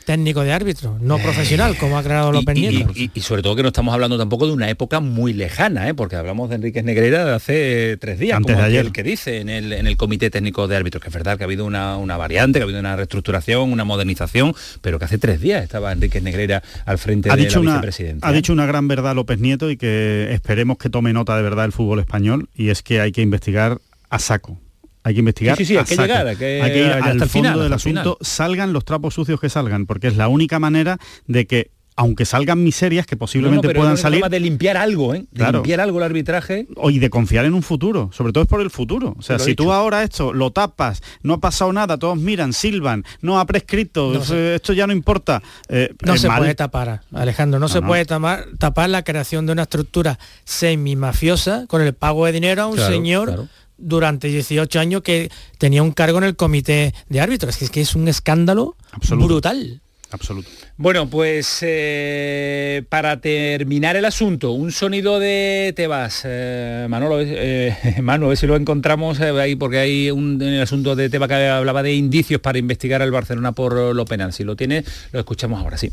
técnico de árbitro, no profesional, como ha aclarado López y, Nieto. y- y sobre todo que no estamos hablando tampoco de una época muy lejana, ¿eh? porque hablamos de Enríquez Negreira de hace eh, tres días, Antes como de ayer. el que dice en el, en el Comité Técnico de Árbitros, que es verdad que ha habido una, una variante, que ha habido una reestructuración, una modernización, pero que hace tres días estaba Enríquez Negreira al frente ha de dicho la una vicepresidencia. ha dicho una gran verdad López Nieto y que esperemos que tome nota de verdad el fútbol español y es que hay que investigar a saco hay que investigar Sí, sí, hay que saco. llegar, hay que- ir hasta al el fondo final, del asunto final. salgan los trapos sucios que salgan porque es la única manera de que aunque salgan miserias que posiblemente No, no, pero puedan es salir forma de limpiar algo, ¿eh? de Claro. limpiar algo el arbitraje. o- y de confiar en un futuro, sobre todo es por el futuro. O sea, si tú ahora esto lo tapas, no ha pasado nada, todos miran, silban, no ha prescrito, No esto ya no importa. eh, No se mal. puede tapar, Alejandro, no, No, se no. puede tapar, tapar la creación de una estructura semi-mafiosa con el pago de dinero a un Claro, señor claro. Durante 18 años que tenía un cargo en el comité de árbitros. Es que es, que es un escándalo Absoluto. brutal. Absoluto. Bueno, pues eh, para terminar el asunto, un sonido de Tebas. Eh, Manolo, eh, Manu, a ver si lo encontramos eh, ahí, porque hay un en el asunto de Tebas que hablaba de indicios para investigar al Barcelona por lo penal. Si lo tiene, lo escuchamos ahora, sí.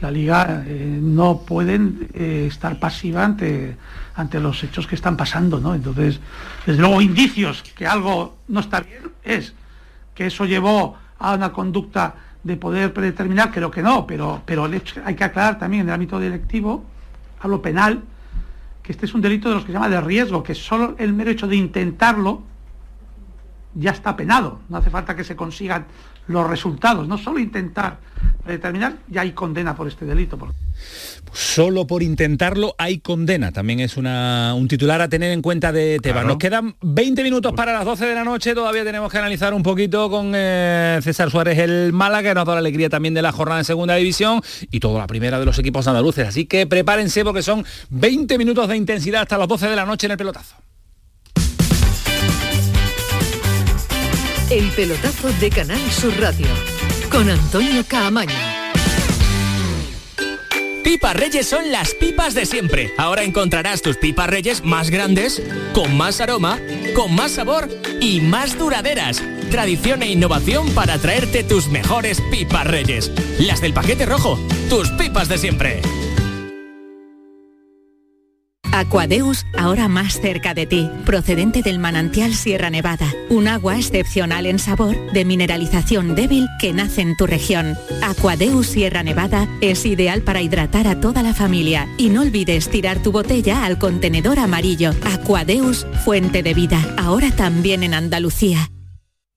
la liga eh, no pueden eh, estar pasiva ante, ante los hechos que están pasando, ¿no? Entonces, desde luego, indicios que algo no está bien es que eso llevó a una conducta de poder predeterminar, creo que no, pero, pero hay que aclarar también en el ámbito directivo, hablo penal, que este es un delito de los que se llama de riesgo, que solo el mero hecho de intentarlo ya está penado. No hace falta que se consigan los resultados, no solo intentar determinar, ya hay condena por este delito. por- Solo por intentarlo hay condena. También es una, un titular a tener en cuenta de Tebas. Claro. Nos quedan 20 minutos para las 12 de la noche. Todavía tenemos que analizar un poquito con eh, César Suárez el Málaga, que nos da la alegría también de la jornada en segunda división y toda la primera de los equipos andaluces. Así que prepárense porque son 20 minutos de intensidad hasta las 12 de la noche en el pelotazo. El pelotazo de Canal Sur Radio con Antonio Caamaño. Pipas Reyes son las pipas de siempre. Ahora encontrarás tus pipas Reyes más grandes, con más aroma, con más sabor y más duraderas. Tradición e innovación para traerte tus mejores pipas Reyes. Las del paquete rojo, tus pipas de siempre. Aquadeus, ahora más cerca de ti, procedente del manantial Sierra Nevada, un agua excepcional en sabor, de mineralización débil que nace en tu región. Aquadeus Sierra Nevada es ideal para hidratar a toda la familia y no olvides tirar tu botella al contenedor amarillo. Aquadeus, fuente de vida, ahora también en Andalucía.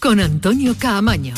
Con Antonio Caamaño.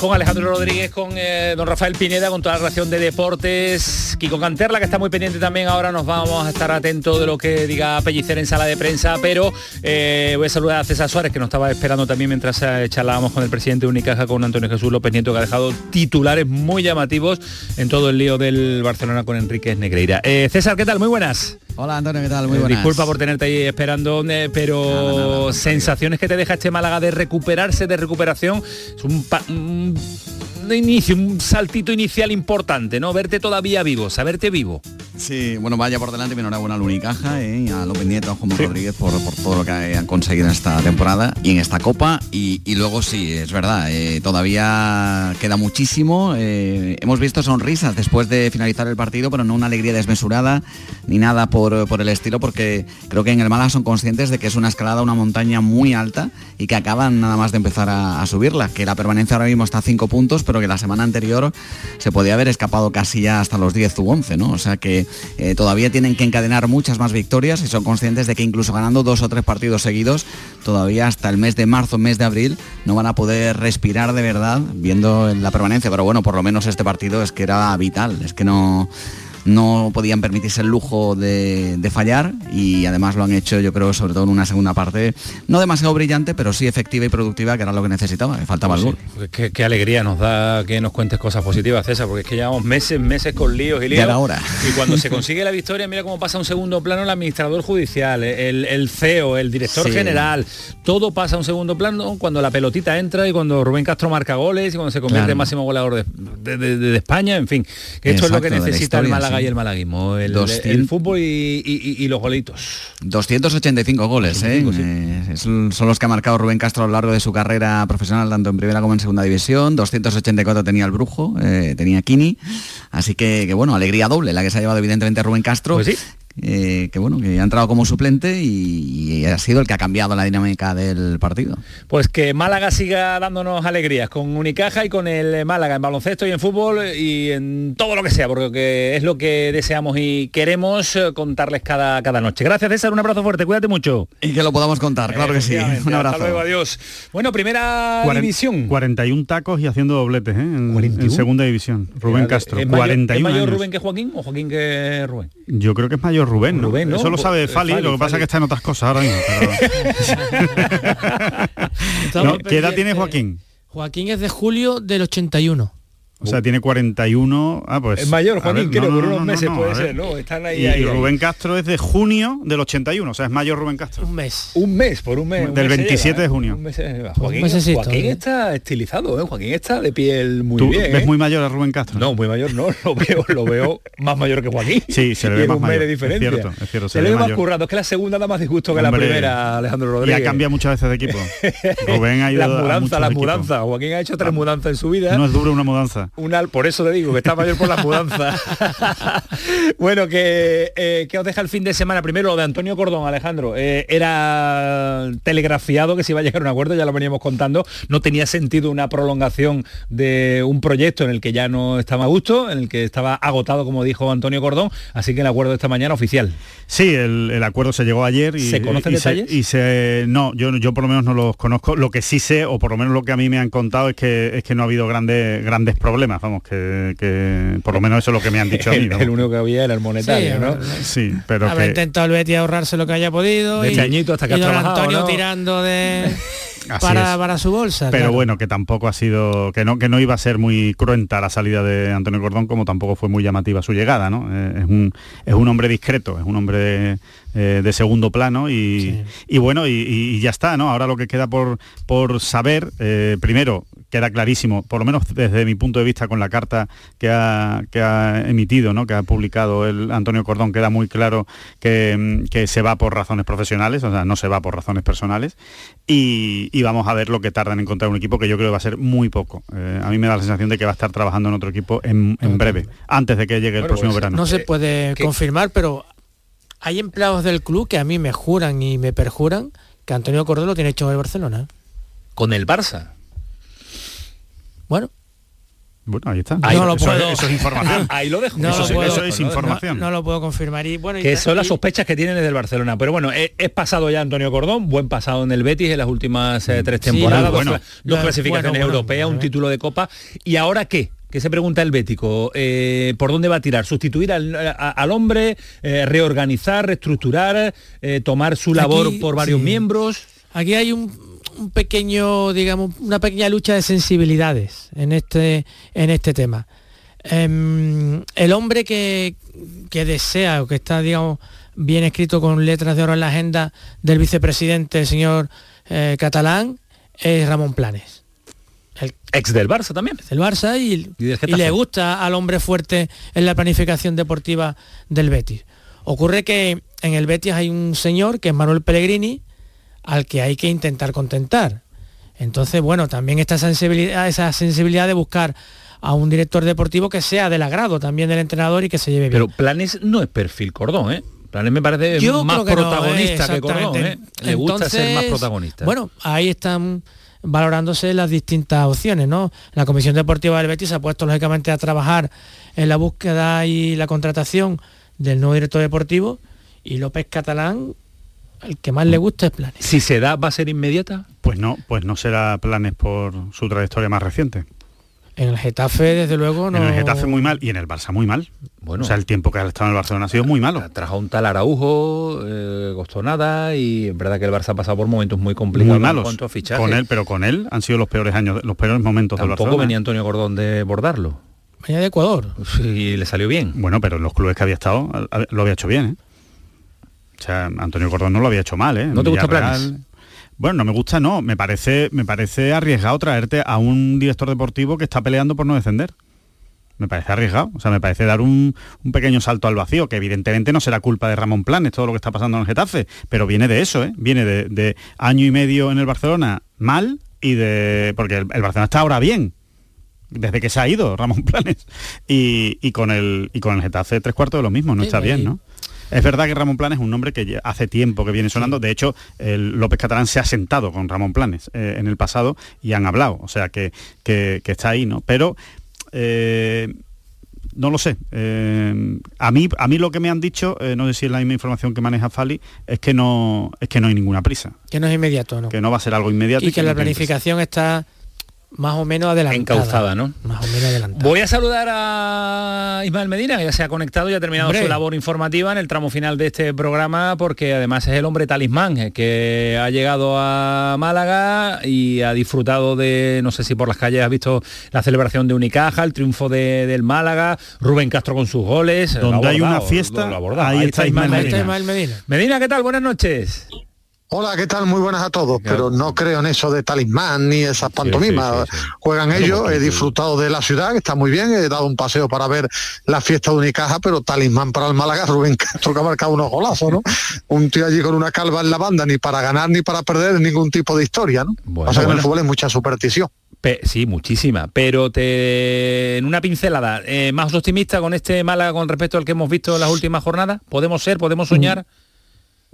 Con Alejandro Rodríguez, con eh, don Rafael Pineda, con toda la relación de deportes. Kiko Canterla, que está muy pendiente también. Ahora nos vamos a estar atentos de lo que diga Pellicer en sala de prensa. Pero eh, voy a saludar a César Suárez, que nos estaba esperando también mientras eh, charlábamos con el presidente de Unicaja, con Antonio Jesús López Nieto, que ha dejado titulares muy llamativos en todo el lío del Barcelona con Enrique Negreira. César, ¿qué tal? Muy buenas. Hola Antonio, ¿qué tal? Muy Eh, buenas. Disculpa por tenerte ahí esperando, eh, pero sensaciones que te deja este Málaga de recuperarse, de recuperación, es un, pa- un- un inicio, un saltito inicial importante, ¿no? Verte todavía vivo, saberte vivo. Sí, bueno, vaya por delante, mi enhorabuena al Unicaja eh, y a López Nieto, a Juan Rodríguez por, por todo lo que han conseguido en esta temporada y en esta Copa. Y, y luego sí, es verdad, eh, todavía queda muchísimo. eh, hemos visto sonrisas después de finalizar el partido, pero no una alegría desmesurada ni nada por, por el estilo, porque creo que en el Málaga son conscientes de que es una escalada, una montaña muy alta y que acaban nada más de empezar a, a subirla, que la permanencia ahora mismo está a 5 puntos, pero que la semana anterior se podía haber escapado casi ya hasta los 10 u 11, ¿no? O sea que eh, todavía tienen que encadenar muchas más victorias y son conscientes de que incluso ganando dos o tres partidos seguidos, todavía hasta el mes de marzo, mes de abril, no van a poder respirar de verdad viendo la permanencia. Pero bueno, por lo menos este partido es que era vital, es que no no podían permitirse el lujo de, de fallar y además lo han hecho yo creo sobre todo en una segunda parte no demasiado brillante pero sí efectiva y productiva que era lo que necesitaba que faltaba el gol Pues qué, qué alegría nos da que nos cuentes cosas positivas, César, porque es que llevamos meses, meses con líos y líos. Ya era hora. Y cuando se consigue la victoria, mira cómo pasa a un segundo plano el administrador judicial, el, el CEO, el director Sí. general. Todo pasa a un segundo plano cuando la pelotita entra y cuando Rubén Castro marca goles y cuando se convierte Claro. en máximo goleador de, de- España, en fin. Que esto es lo que la necesita el historia, Málaga y el malaguismo, el, 200. el fútbol y, y- y los golitos. 285 goles ¿eh? Eh, son los que ha marcado Rubén Castro a lo largo de su carrera profesional tanto en primera como en segunda división 284 tenía el Brujo eh, tenía Kini así que, que bueno alegría doble la que se ha llevado evidentemente Rubén Castro eh, que bueno que ha entrado como suplente y, y ha sido el que ha cambiado la dinámica del partido Pues que Málaga siga dándonos alegrías con Unicaja y con el Málaga en baloncesto y en fútbol y en todo lo que sea, porque es lo que deseamos y queremos eh, contarles cada, cada noche. Gracias César, un abrazo fuerte, cuídate mucho. y que lo podamos contar claro que sí un abrazo Hasta luego, adiós. Bueno, primera Cuaren- división. 41 tacos y haciendo dobletes ¿eh? en, en segunda división. Rubén Castro, ¿Es mayor, 41 ¿Es mayor años. Rubén que Joaquín o Joaquín que Rubén? Yo creo que es mayor Rubén, ¿no? Rubén, ¿no? Eso lo sabe Pues, Fali, Fali, lo que pasa Fali. es que está en otras cosas ahora mismo. pero- No, ¿Qué edad tiene Joaquín? Joaquín es de julio del 81. O sea, tiene 41. Ah, pues. Es mayor, ver, creo, no, por no, unos no, meses no, puede ser, ¿no? Están ahí, Y, ahí, y ahí. Rubén Castro es de junio del 81, o sea, es mayor Rubén Castro. Un mes. Un mes, por un mes. un Del mes se 27 lleva, de ¿eh? junio. Un mes. Joaquín, mesecito, Joaquín ¿eh? está estilizado, ¿eh? Joaquín está de piel muy ¿Tú bien. ves ¿eh? muy mayor a Rubén Castro? No, muy mayor no, lo veo, lo veo más mayor que Joaquín. Sí, se le ve más un mes de es diferencia. cierto, es cierto, se se le ve más mayor. currado, es que la segunda da más disgusto que la primera, Alejandro Y Rodríguez. ha cambiado muchas veces de equipo. Rubén ha ido las mudanzas, las mudanzas. Joaquín ha hecho tres mudanzas en su vida. No es duro una mudanza. Una- por eso te digo que está mayor por las mudanzas. bueno, que, eh, que os deja el fin de semana. Primero lo de Antonio Cordón, Alejandro. Eh, era telegrafiado que se iba a llegar a un acuerdo, ya lo veníamos contando. No tenía sentido una prolongación de un proyecto en el que ya no estaba a gusto, en el que estaba agotado, como dijo Antonio Cordón. Así que el acuerdo de esta mañana oficial. Sí, el, el acuerdo se llegó ayer y ¿Se conocen y detalles? y se no, yo yo por lo menos no los conozco. Lo que sí sé o por lo menos lo que a mí me han contado es que es que no ha habido grandes grandes problemas, vamos, que, que por lo menos eso es lo que me han dicho a mí. El, único que había era el monetario, Sí, pero Habrá que intentado el Betis ahorrarse lo que haya podido. De y, este añito hasta que y has don trabajado, Antonio ¿no? tirando de para, su bolsa. pero claro. bueno, que tampoco ha sido que no que no iba a ser muy cruenta la salida de Antonio Cordón como tampoco fue muy llamativa su llegada, ¿no? Eh, es un es un hombre discreto, es un hombre eh, de segundo plano y, y bueno y, ya está, ¿no? Ahora lo que queda por por saber eh, primero queda clarísimo, por lo menos desde mi punto de vista con la carta que ha, que ha emitido, ¿no? que ha publicado el Antonio Cordón, queda muy claro que, que se va por razones profesionales, o sea, no se va por razones personales, y, y vamos a ver lo que tarda en encontrar un equipo que yo creo que va a ser muy poco. Eh, a mí me da la sensación de que va a estar trabajando en otro equipo en, en breve, antes de que llegue el Bueno, próximo pues, verano. No se puede confirmar, pero hay empleados del club que a mí me juran y me perjuran que Antonio Cordón lo tiene hecho en el Barcelona. Con el Barça. Bueno. Bueno, ahí está. Ahí- no lo eso, puedo. eso es información. Ahí lo dejo. No eso, lo puedo- eso es información. No, lo puedo confirmar. Y bueno, y que son las sospechas que tienen desde el Barcelona. Pero bueno, es, es pasado ya Antonio Cordón, buen pasado en el Betis en las últimas eh, tres Sí, temporadas, bueno, dos, clasificaciones bueno, bueno, europeas, un título de copa. ¿Y ahora qué? ¿Qué se pregunta el Bético? Eh, ¿Por dónde va a tirar? ¿Sustituir al, a- al hombre? Eh, ¿Reorganizar? ¿Reestructurar? eh, ¿Tomar su labor Aquí, por varios sí. miembros? Aquí hay un, un pequeño, digamos, una pequeña lucha de sensibilidades en este, en este tema. Em, el hombre que, que desea o que está, digamos, bien escrito con letras de oro en la agenda del vicepresidente, el señor eh, catalán, es Ramón Planes. Ex del Barça también. Del Barça y, Y del y le gusta al hombre fuerte en la planificación deportiva del Betis. Ocurre que en el Betis hay un señor que es Manuel Pellegrini al que hay que intentar contentar. Entonces, bueno, también esta sensibilidad, esa sensibilidad de buscar a un director deportivo que sea del agrado también del entrenador y que se lleve bien. Pero Planes no es perfil Cordón, ¿eh? Planes me parece Yo más no, protagonista eh, que Cordón, ¿eh? Le gusta ser más protagonista. Bueno, ahí están valorándose las distintas opciones, ¿no? La Comisión Deportiva del Betis se ha puesto lógicamente a trabajar en la búsqueda y la contratación del nuevo director deportivo y López Catalán, el que más le gusta es Planes. Si se da, ¿va a ser inmediata? Pues no, pues no será planes por su trayectoria más reciente. En el Getafe, desde luego, no... En el Getafe muy mal y en el Barça muy mal. Bueno. o sea, el tiempo que ha estado en el Barcelona ha sido muy malo. Trajo un tal Araujo, eh, costó nada y es verdad que el Barça ha pasado por momentos muy complicados Muy en malos. cuanto a fichajes. Con él, pero con él han sido los peores años, los peores momentos del Tampoco Barcelona. venía Antonio Gordón de bordarlo. Venía de Ecuador. Y le salió bien. Bueno, pero en los clubes que había estado lo había hecho bien, ¿eh? O sea, Antonio Cordón no lo había hecho mal, ¿eh? ¿No te gusta Planes? Bueno, no me gusta, no. Me parece, me parece arriesgado traerte a un director deportivo que está peleando por no descender. Me parece arriesgado. O sea, me parece dar un, un pequeño salto al vacío, que evidentemente no será culpa de Ramón Planes, todo lo que está pasando en el Getafe, pero viene de eso, ¿eh? Viene de, de año y medio en el Barcelona mal y de. porque el, el Barcelona está ahora bien. Desde que se ha ido Ramón Planes. Y, y con el y con el Getafe tres cuartos de lo mismo, no Sí, está bien, ¿no? Es verdad que Ramón Planes es un nombre que hace tiempo que viene sonando. De hecho, el López Catalán se ha sentado con Ramón Planes eh, en el pasado y han hablado. O sea que, que- que está ahí, ¿no? Pero eh, no lo sé. Eh, a mí, a mí lo que me han dicho, eh, no sé si es la misma información que maneja Fali, es que no, es que no hay ninguna prisa. Que no es inmediato, ¿no? Que no va a ser algo inmediato. y que la no planificación está más o menos adelantada. Encauzada, ¿no? Más o menos adelantada. Voy a saludar a Ismael Medina, que ya se ha conectado y ha terminado Hombre. su labor informativa en el tramo final de este programa, porque además es el hombre talismán, eh, que ha llegado a Málaga y ha disfrutado de, no sé si por las calles has visto la celebración de Unicaja, el triunfo de- del Málaga, Rubén Castro con sus goles. Donde hay una fiesta, ahí está Ismael Ahí está Ismael Medina. Medina, ¿qué tal? Buenas noches. Hola, ¿qué tal? Muy buenas a todos, pero no creo en eso de talismán ni esas pantomimas. Juegan ellos, he disfrutado de la ciudad, que está muy bien, he dado un paseo para ver la fiesta de Unicaja, pero talismán para el Málaga, Rubén Castro que ha marcado unos golazos, ¿no? Un tío allí con una calva en la banda, ni para ganar ni para perder, ningún tipo de historia, ¿no? Bueno, Pasa que en el fútbol es mucha superstición. Pe- sí, muchísima. Pero te, en una pincelada, eh, más optimista con este Málaga con respecto al que hemos visto en las últimas jornadas. ¿Podemos ser? ¿Podemos soñar?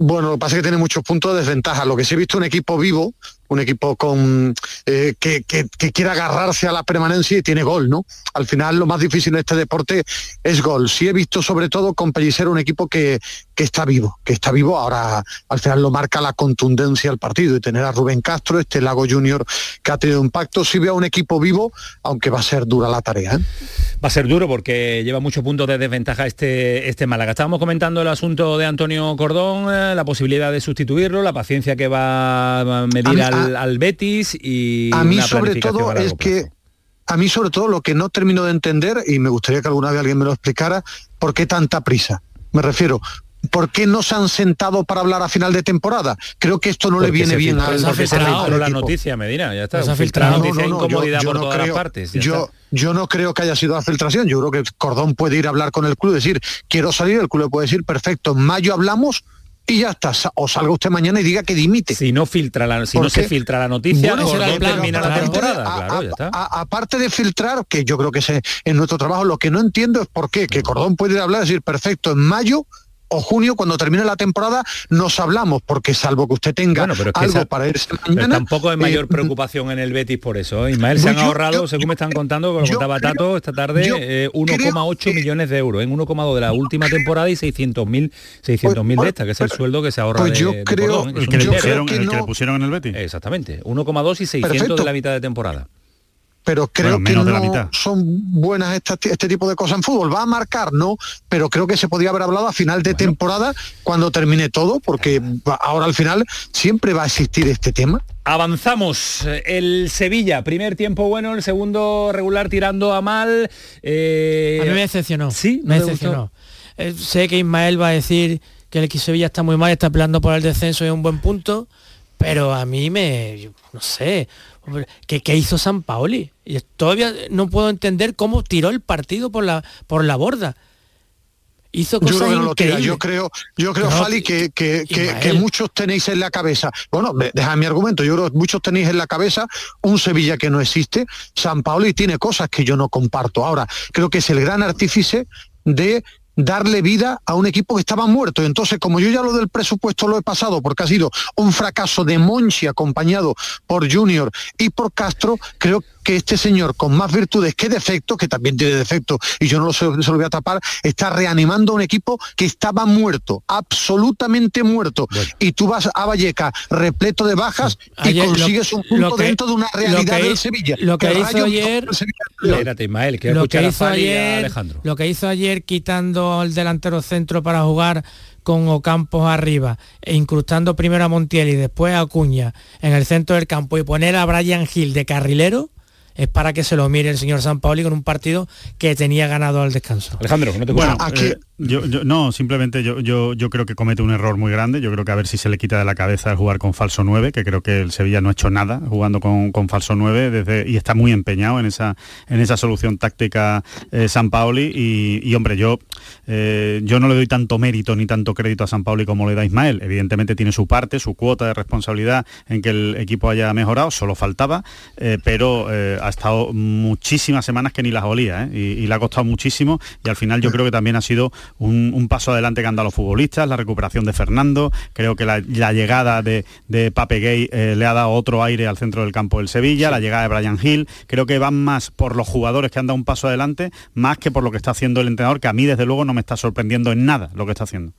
Bueno, lo que pasa es que tiene muchos puntos de desventaja. Lo que sí he visto un equipo vivo, un equipo con eh, que, que- que quiere agarrarse a la permanencia y tiene gol, ¿no? Al final lo más difícil en este deporte es gol. Sí he visto sobre todo con Pellicer un equipo que, que está vivo, que está vivo. Ahora al final lo marca la contundencia al partido y tener a Rubén Castro, este Lago Junior que ha tenido impacto. Sí veo a un equipo vivo, aunque va a ser dura la tarea. ¿eh? Va a ser duro porque lleva muchos puntos de desventaja este, este Málaga. Estábamos comentando el asunto de Antonio Cordón, eh, la posibilidad de sustituirlo, la paciencia que va a medir A al, al Betis y a mí una sobre todo a es que a mí sobre todo lo que no termino de entender y me gustaría que alguna vez alguien me lo explicara por qué tanta prisa me refiero ¿por qué no se han sentado para hablar a final de temporada? Creo que esto no le viene se bien filtró- al porque se al filtró la noticia, Medina, ya está. Ha filtrado. noticia No, no, no, incomodidad yo- yo por no todas creo- las partes. ya yo, está. yo no creo que haya sido la filtración. Yo creo que Cordón puede ir a hablar con el club y decir, quiero salir, el club le puede decir, perfecto, en mayo hablamos y ya está. O salga usted mañana y diga que dimite. Si no filtra la, si no ¿Por se filtra la noticia, Bueno, pero termina la aparte de- temporada, a- claro, a- ya está. a- aparte de filtrar, que yo creo que es nuestro trabajo, lo que no entiendo es por qué, que Cordón puede hablar y decir, perfecto, en mayo o junio, cuando termine la temporada, nos hablamos, porque salvo que usted tenga Bueno, pero es que algo esa- para irse Pero mañana... tampoco hay mayor eh, preocupación en el Betis por eso. ¿eh? Ismael, se Pues han yo- ahorrado, yo- según me están contando, que lo contaba creo- Tato esta tarde, eh, 1,8 millones de euros. En 1,2 de la última temporada y 600.000 600.000 de esta, que es el sueldo que se ahorra pues de, yo de creo- Cordón, ¿eh? que El que, le pusieron, que el que le no- pusieron en el Betis. Exactamente, 1,2 y 600 Perfecto. de la mitad de temporada. Pero creo Bueno, que menos de la no mitad. son buenas esta- este tipo de cosas en fútbol. Va a marcar, no, pero creo que se podía haber hablado a final de temporada cuando termine todo, porque ahora al final siempre va a existir este tema. Avanzamos. El Sevilla, primer tiempo bueno, el segundo regular tirando a mal. eh, A mí me decepcionó. Sí, ¿No me decepcionó. Eh, sé que Ismael va a decir que el equipo Sevilla está muy mal, está peleando por el descenso y es un buen punto, pero a mí me, yo no sé, hombre, ¿qué, qué hizo San Paoli? Y todavía no puedo entender cómo tiró el partido por la, por la borda. Hizo Yo cosas creo que no lo tira. Yo creo, yo creo, No, Fali, que, que, que- muchos tenéis en la cabeza. Bueno, de- deja mi argumento. Yo creo que muchos tenéis en la cabeza un Sevilla que no existe. San Paoli tiene cosas que yo no comparto. Ahora, creo que es el gran artífice de darle vida a un equipo que estaba muerto. Entonces, como yo ya lo del presupuesto lo he pasado, porque ha sido un fracaso de Monchi acompañado por Junior y por Castro, creo que este señor con más virtudes que defectos, que también tiene defectos y yo no lo sé, se lo voy a tapar, está reanimando a un equipo que estaba muerto, absolutamente muerto. Y tú vas a Valleca repleto de bajas y lo- consigues un punto que- dentro de una realidad que del Sevilla. lo que hizo ayer- Espérate, Ismael, quiero lo escuchar que a hizo Fali y a ayer Alejandro. lo que hizo ayer quitando al delantero centro para jugar con Ocampos arriba e incrustando primero a Montiel y después a Acuña en el centro del campo y poner a Brian Hill de carrilero es para que se lo mire el señor San Paoli con un partido que tenía ganado al descanso. Alejandro, no te Bueno, Aquí- eh, yo, yo- no, simplemente yo, yo, yo creo que comete un error muy grande. Yo creo que a ver si se le quita de la cabeza el jugar con falso 9, que creo que el Sevilla no ha hecho nada jugando con, con falso 9 desde, y está muy empeñado en esa, en esa solución táctica eh, San Paoli. Y, y, hombre, yo, eh, yo no le doy tanto mérito ni tanto crédito a San Paoli como le da Ismael. Evidentemente tiene su parte, su cuota de responsabilidad en que el equipo haya mejorado, solo faltaba, eh, pero eh, ha estado muchísimas semanas que ni las olía ¿eh? y, y le ha costado muchísimo y al final yo creo que también ha sido un, un paso adelante que han dado los futbolistas, la recuperación de Fernando, creo que la, la llegada de, de Pape Gay eh, le ha dado otro aire al centro del campo del Sevilla, la llegada de Brian Hill, creo que van más por los jugadores que han dado un paso adelante, más que por lo que está haciendo el entrenador, que a mí desde luego no me está sorprendiendo en nada lo que está haciendo.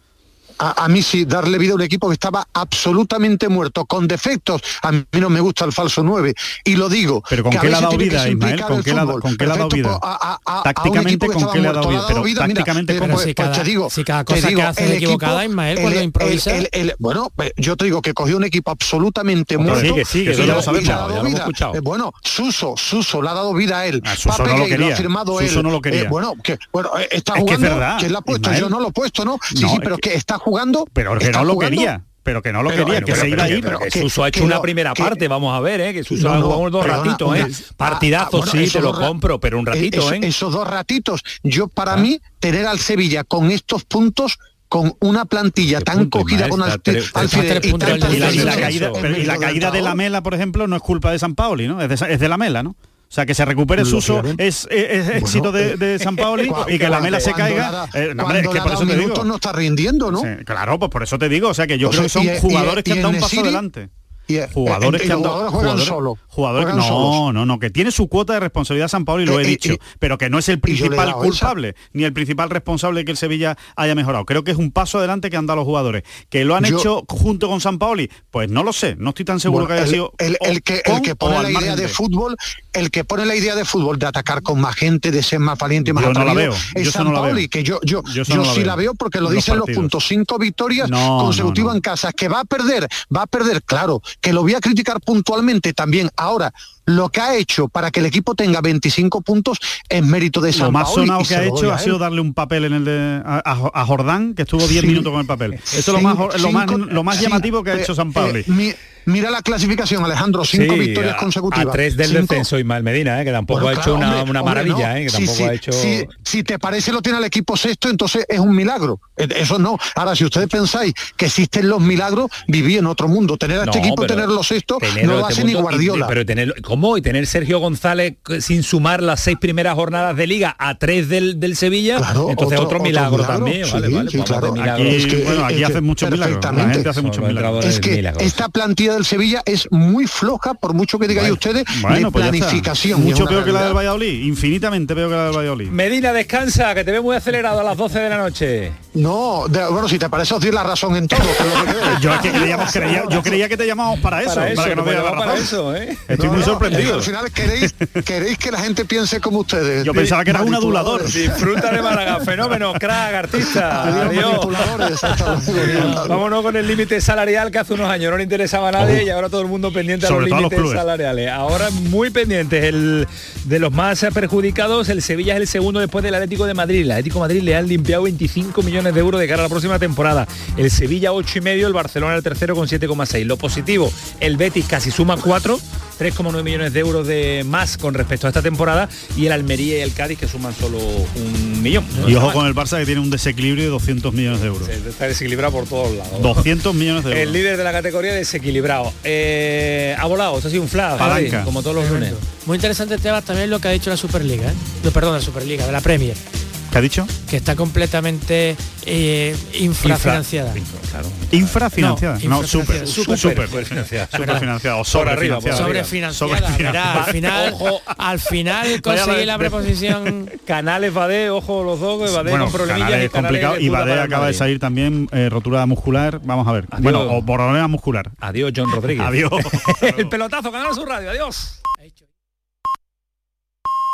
A, a mí sí, darle vida a un equipo que estaba absolutamente muerto, con defectos. A mí no me gusta el falso 9. Y lo digo. Pero ¿con que qué le ha dado que vida, Ismael? ¿Con qué le ha- fútbol. con qué le ha dado vida? pues, a- a- Tácticamente, que ¿con qué le ha dado vida? Pero tácticamente, eh, ¿con Pero pues- si pues cada- te digo, si cada te cosa digo, que hace el equivocada, equipo- Ismael, cuando el- improvisa. el- el- bueno, pues, yo te digo que cogió un equipo absolutamente Que muerto. sigue, sigue, eso ya lo sabemos, ya lo hemos escuchado. Eh, bueno, Suso, Suso le ha dado vida a él. Suso no lo quería. ha firmado Suso él. no lo quería. Eh, bueno, que eh, está Es que es jugando. ¿Quién la ha puesto? Yo no lo he puesto, ¿no? Sí, sí, pero que- que está jugando. Pero que no lo jugando. quería. Pero que no lo Pero, quería, bueno, que pero- se iba pero- a ir. pero que Suso ha hecho que una primera que- parte, vamos a ver, ¿eh? que Suso No, ha no, jugado dos perdona, ratitos, una- ¿eh? ah, Partidazos, ah, bueno, sí, te lo compro, pero un ratito, eso- ¿eh? Esos dos ratitos. Yo, para mí, tener al Sevilla con estos puntos con una plantilla tan punto, cogida con al, tres- al está Fidel tres y la, y la Eso, caída, en pero- y la medio caída de la mela, por ejemplo, no es culpa de San Paoli, ¿no? Es de, es de la mela, ¿no? O sea, que se recupere Suso Lógicamente. es, es- es éxito de, de San Paoli y que la mela se caiga. nada- eh, no, hombre, cuando es que por nada eso te minutos digo. no está rindiendo, ¿no? Sí, claro, pues por eso te digo, o sea que yo O creo que son y- y- jugadores que y han dado un paso adelante. Eh, Jugadores eh, que han dado jugadores solo. jugadores no, solos. no, no, que tiene su cuota de responsabilidad San Paolo y lo Eh, he dicho, pero que no es el principal culpable ni el principal responsable de que el Sevilla haya mejorado. Creo que es un paso adelante que han dado los jugadores. Que lo han Yo- hecho junto con San Paoli, pues no lo sé, no estoy tan seguro Bueno, que haya el, sido el- que, el pone la idea de fútbol, el que pone la idea de fútbol de atacar con más gente, de ser más valiente, más Yo no la veo, es yo San no la Paoli, veo. que yo, yo, Yo eso yo no la sí veo. la veo porque lo Los dicen los puntos, cinco victorias consecutivas en casa, que va a perder, va a perder, claro, que lo voy a criticar puntualmente también. Ahora, lo que ha hecho para que el equipo tenga 25 puntos es mérito de San Lo más sonado que ha hecho ha sido darle un papel en el de, a, a- Jordán, que estuvo 10 Sí. minutos con el papel. Eso es lo más, Cinco- lo más, cinco- lo más sí, llamativo que ha eh, hecho San Pauli. eh, mi- mira la clasificación, Alejandro, cinco Sí, victorias a- consecutivas. A tres del Cinco- descenso Ismael Medina, ¿eh? que tampoco Bueno, ha hecho claro, una, hombre, una hombre, maravilla, no. ¿eh? que Sí, tampoco sí, ha hecho... sí, si te parece lo tiene el equipo sexto, entonces es un milagro. Eso no. Ahora, si ustedes pensáis que existen los milagros, viví en otro mundo. Tener a este No, equipo tenerlo sexto tenerlo no lo este hace ni mundo Guardiola. pero ¿Cómo? Y tener Sergio González sin sumar las seis primeras jornadas de liga a tres del, del Sevilla, Claro, entonces otro, otro- otro milagro, también. sí, vale, vale, sí, pues claro. milagro. Aquí- Es que- bueno, aquí es que hacen muchos milagros. La perfectamente. gente hace muchos milagros. Es que milagros. esta plantilla del Sevilla es muy floja, por mucho que digáis ustedes, Bueno, de pues planificación. Mucho peor que la del. Valladolid, infinitamente peor que la del Valladolid. Medina, descansa, que te ve muy acelerado a las 12 de la noche. No, de- bueno, si te parece os doy la razón en todo. que es lo que creo. Yo, es que creíamos- creía, yo creía que te llamamos para eso, para, eso, que no me para razón. eso, ¿eh? Estoy No, muy no, sorprendido. Al final queréis, queréis que la gente piense como ustedes. Yo pensaba que eras un adulador. Disfruta de Málaga, fenómeno, crack, artista. Adiós. Vámonos con el límite salarial que hace unos años no le interesaba a nadie y ahora todo el mundo pendiente a los Sobre a los límites salariales. Ahora muy pendientes. El, de los más perjudicados, el Sevilla es el segundo después del Atlético de Madrid. El Atlético de Madrid le han limpiado 25 millones de euros de cara a la próxima temporada. El Sevilla 8 y medio, el Barcelona el tercero con 7,6. Lo positivo, el Betis casi suma 4. 3,9 millones de euros de más con respecto a esta temporada y el Almería y el Cádiz que suman solo un millón. Y ojo con el Barça que tiene un desequilibrio de 200 millones de euros. Está desequilibrado por todos lados. 200 millones de El euros. líder de la categoría desequilibrado. Eh, ha volado, esto ha sido un flash, Javi, como todos los lunes. Muy interesante, Tebas, también lo que ha dicho la Superliga, ¿eh? No, perdón, la Superliga, de la Premier, ¿Qué ha dicho? que está completamente eh, infrafinanciada. Claro. Infrafinanciada. No, No, super, Súper. super, Superfinanciada. superfinanciada o sobrefinanciada. Sobrefinanciada. Al final, Ojo. al final conseguir la preposición Canales Badé, ojo los dos, Badé Bueno, con problemillas Canales es complicado y el acaba de salir también eh, rotura muscular. Vamos a ver. Adiós. Bueno, o problema muscular. Adiós, John Rodríguez. Adiós. el pelotazo, Canal Sur Radio, adiós.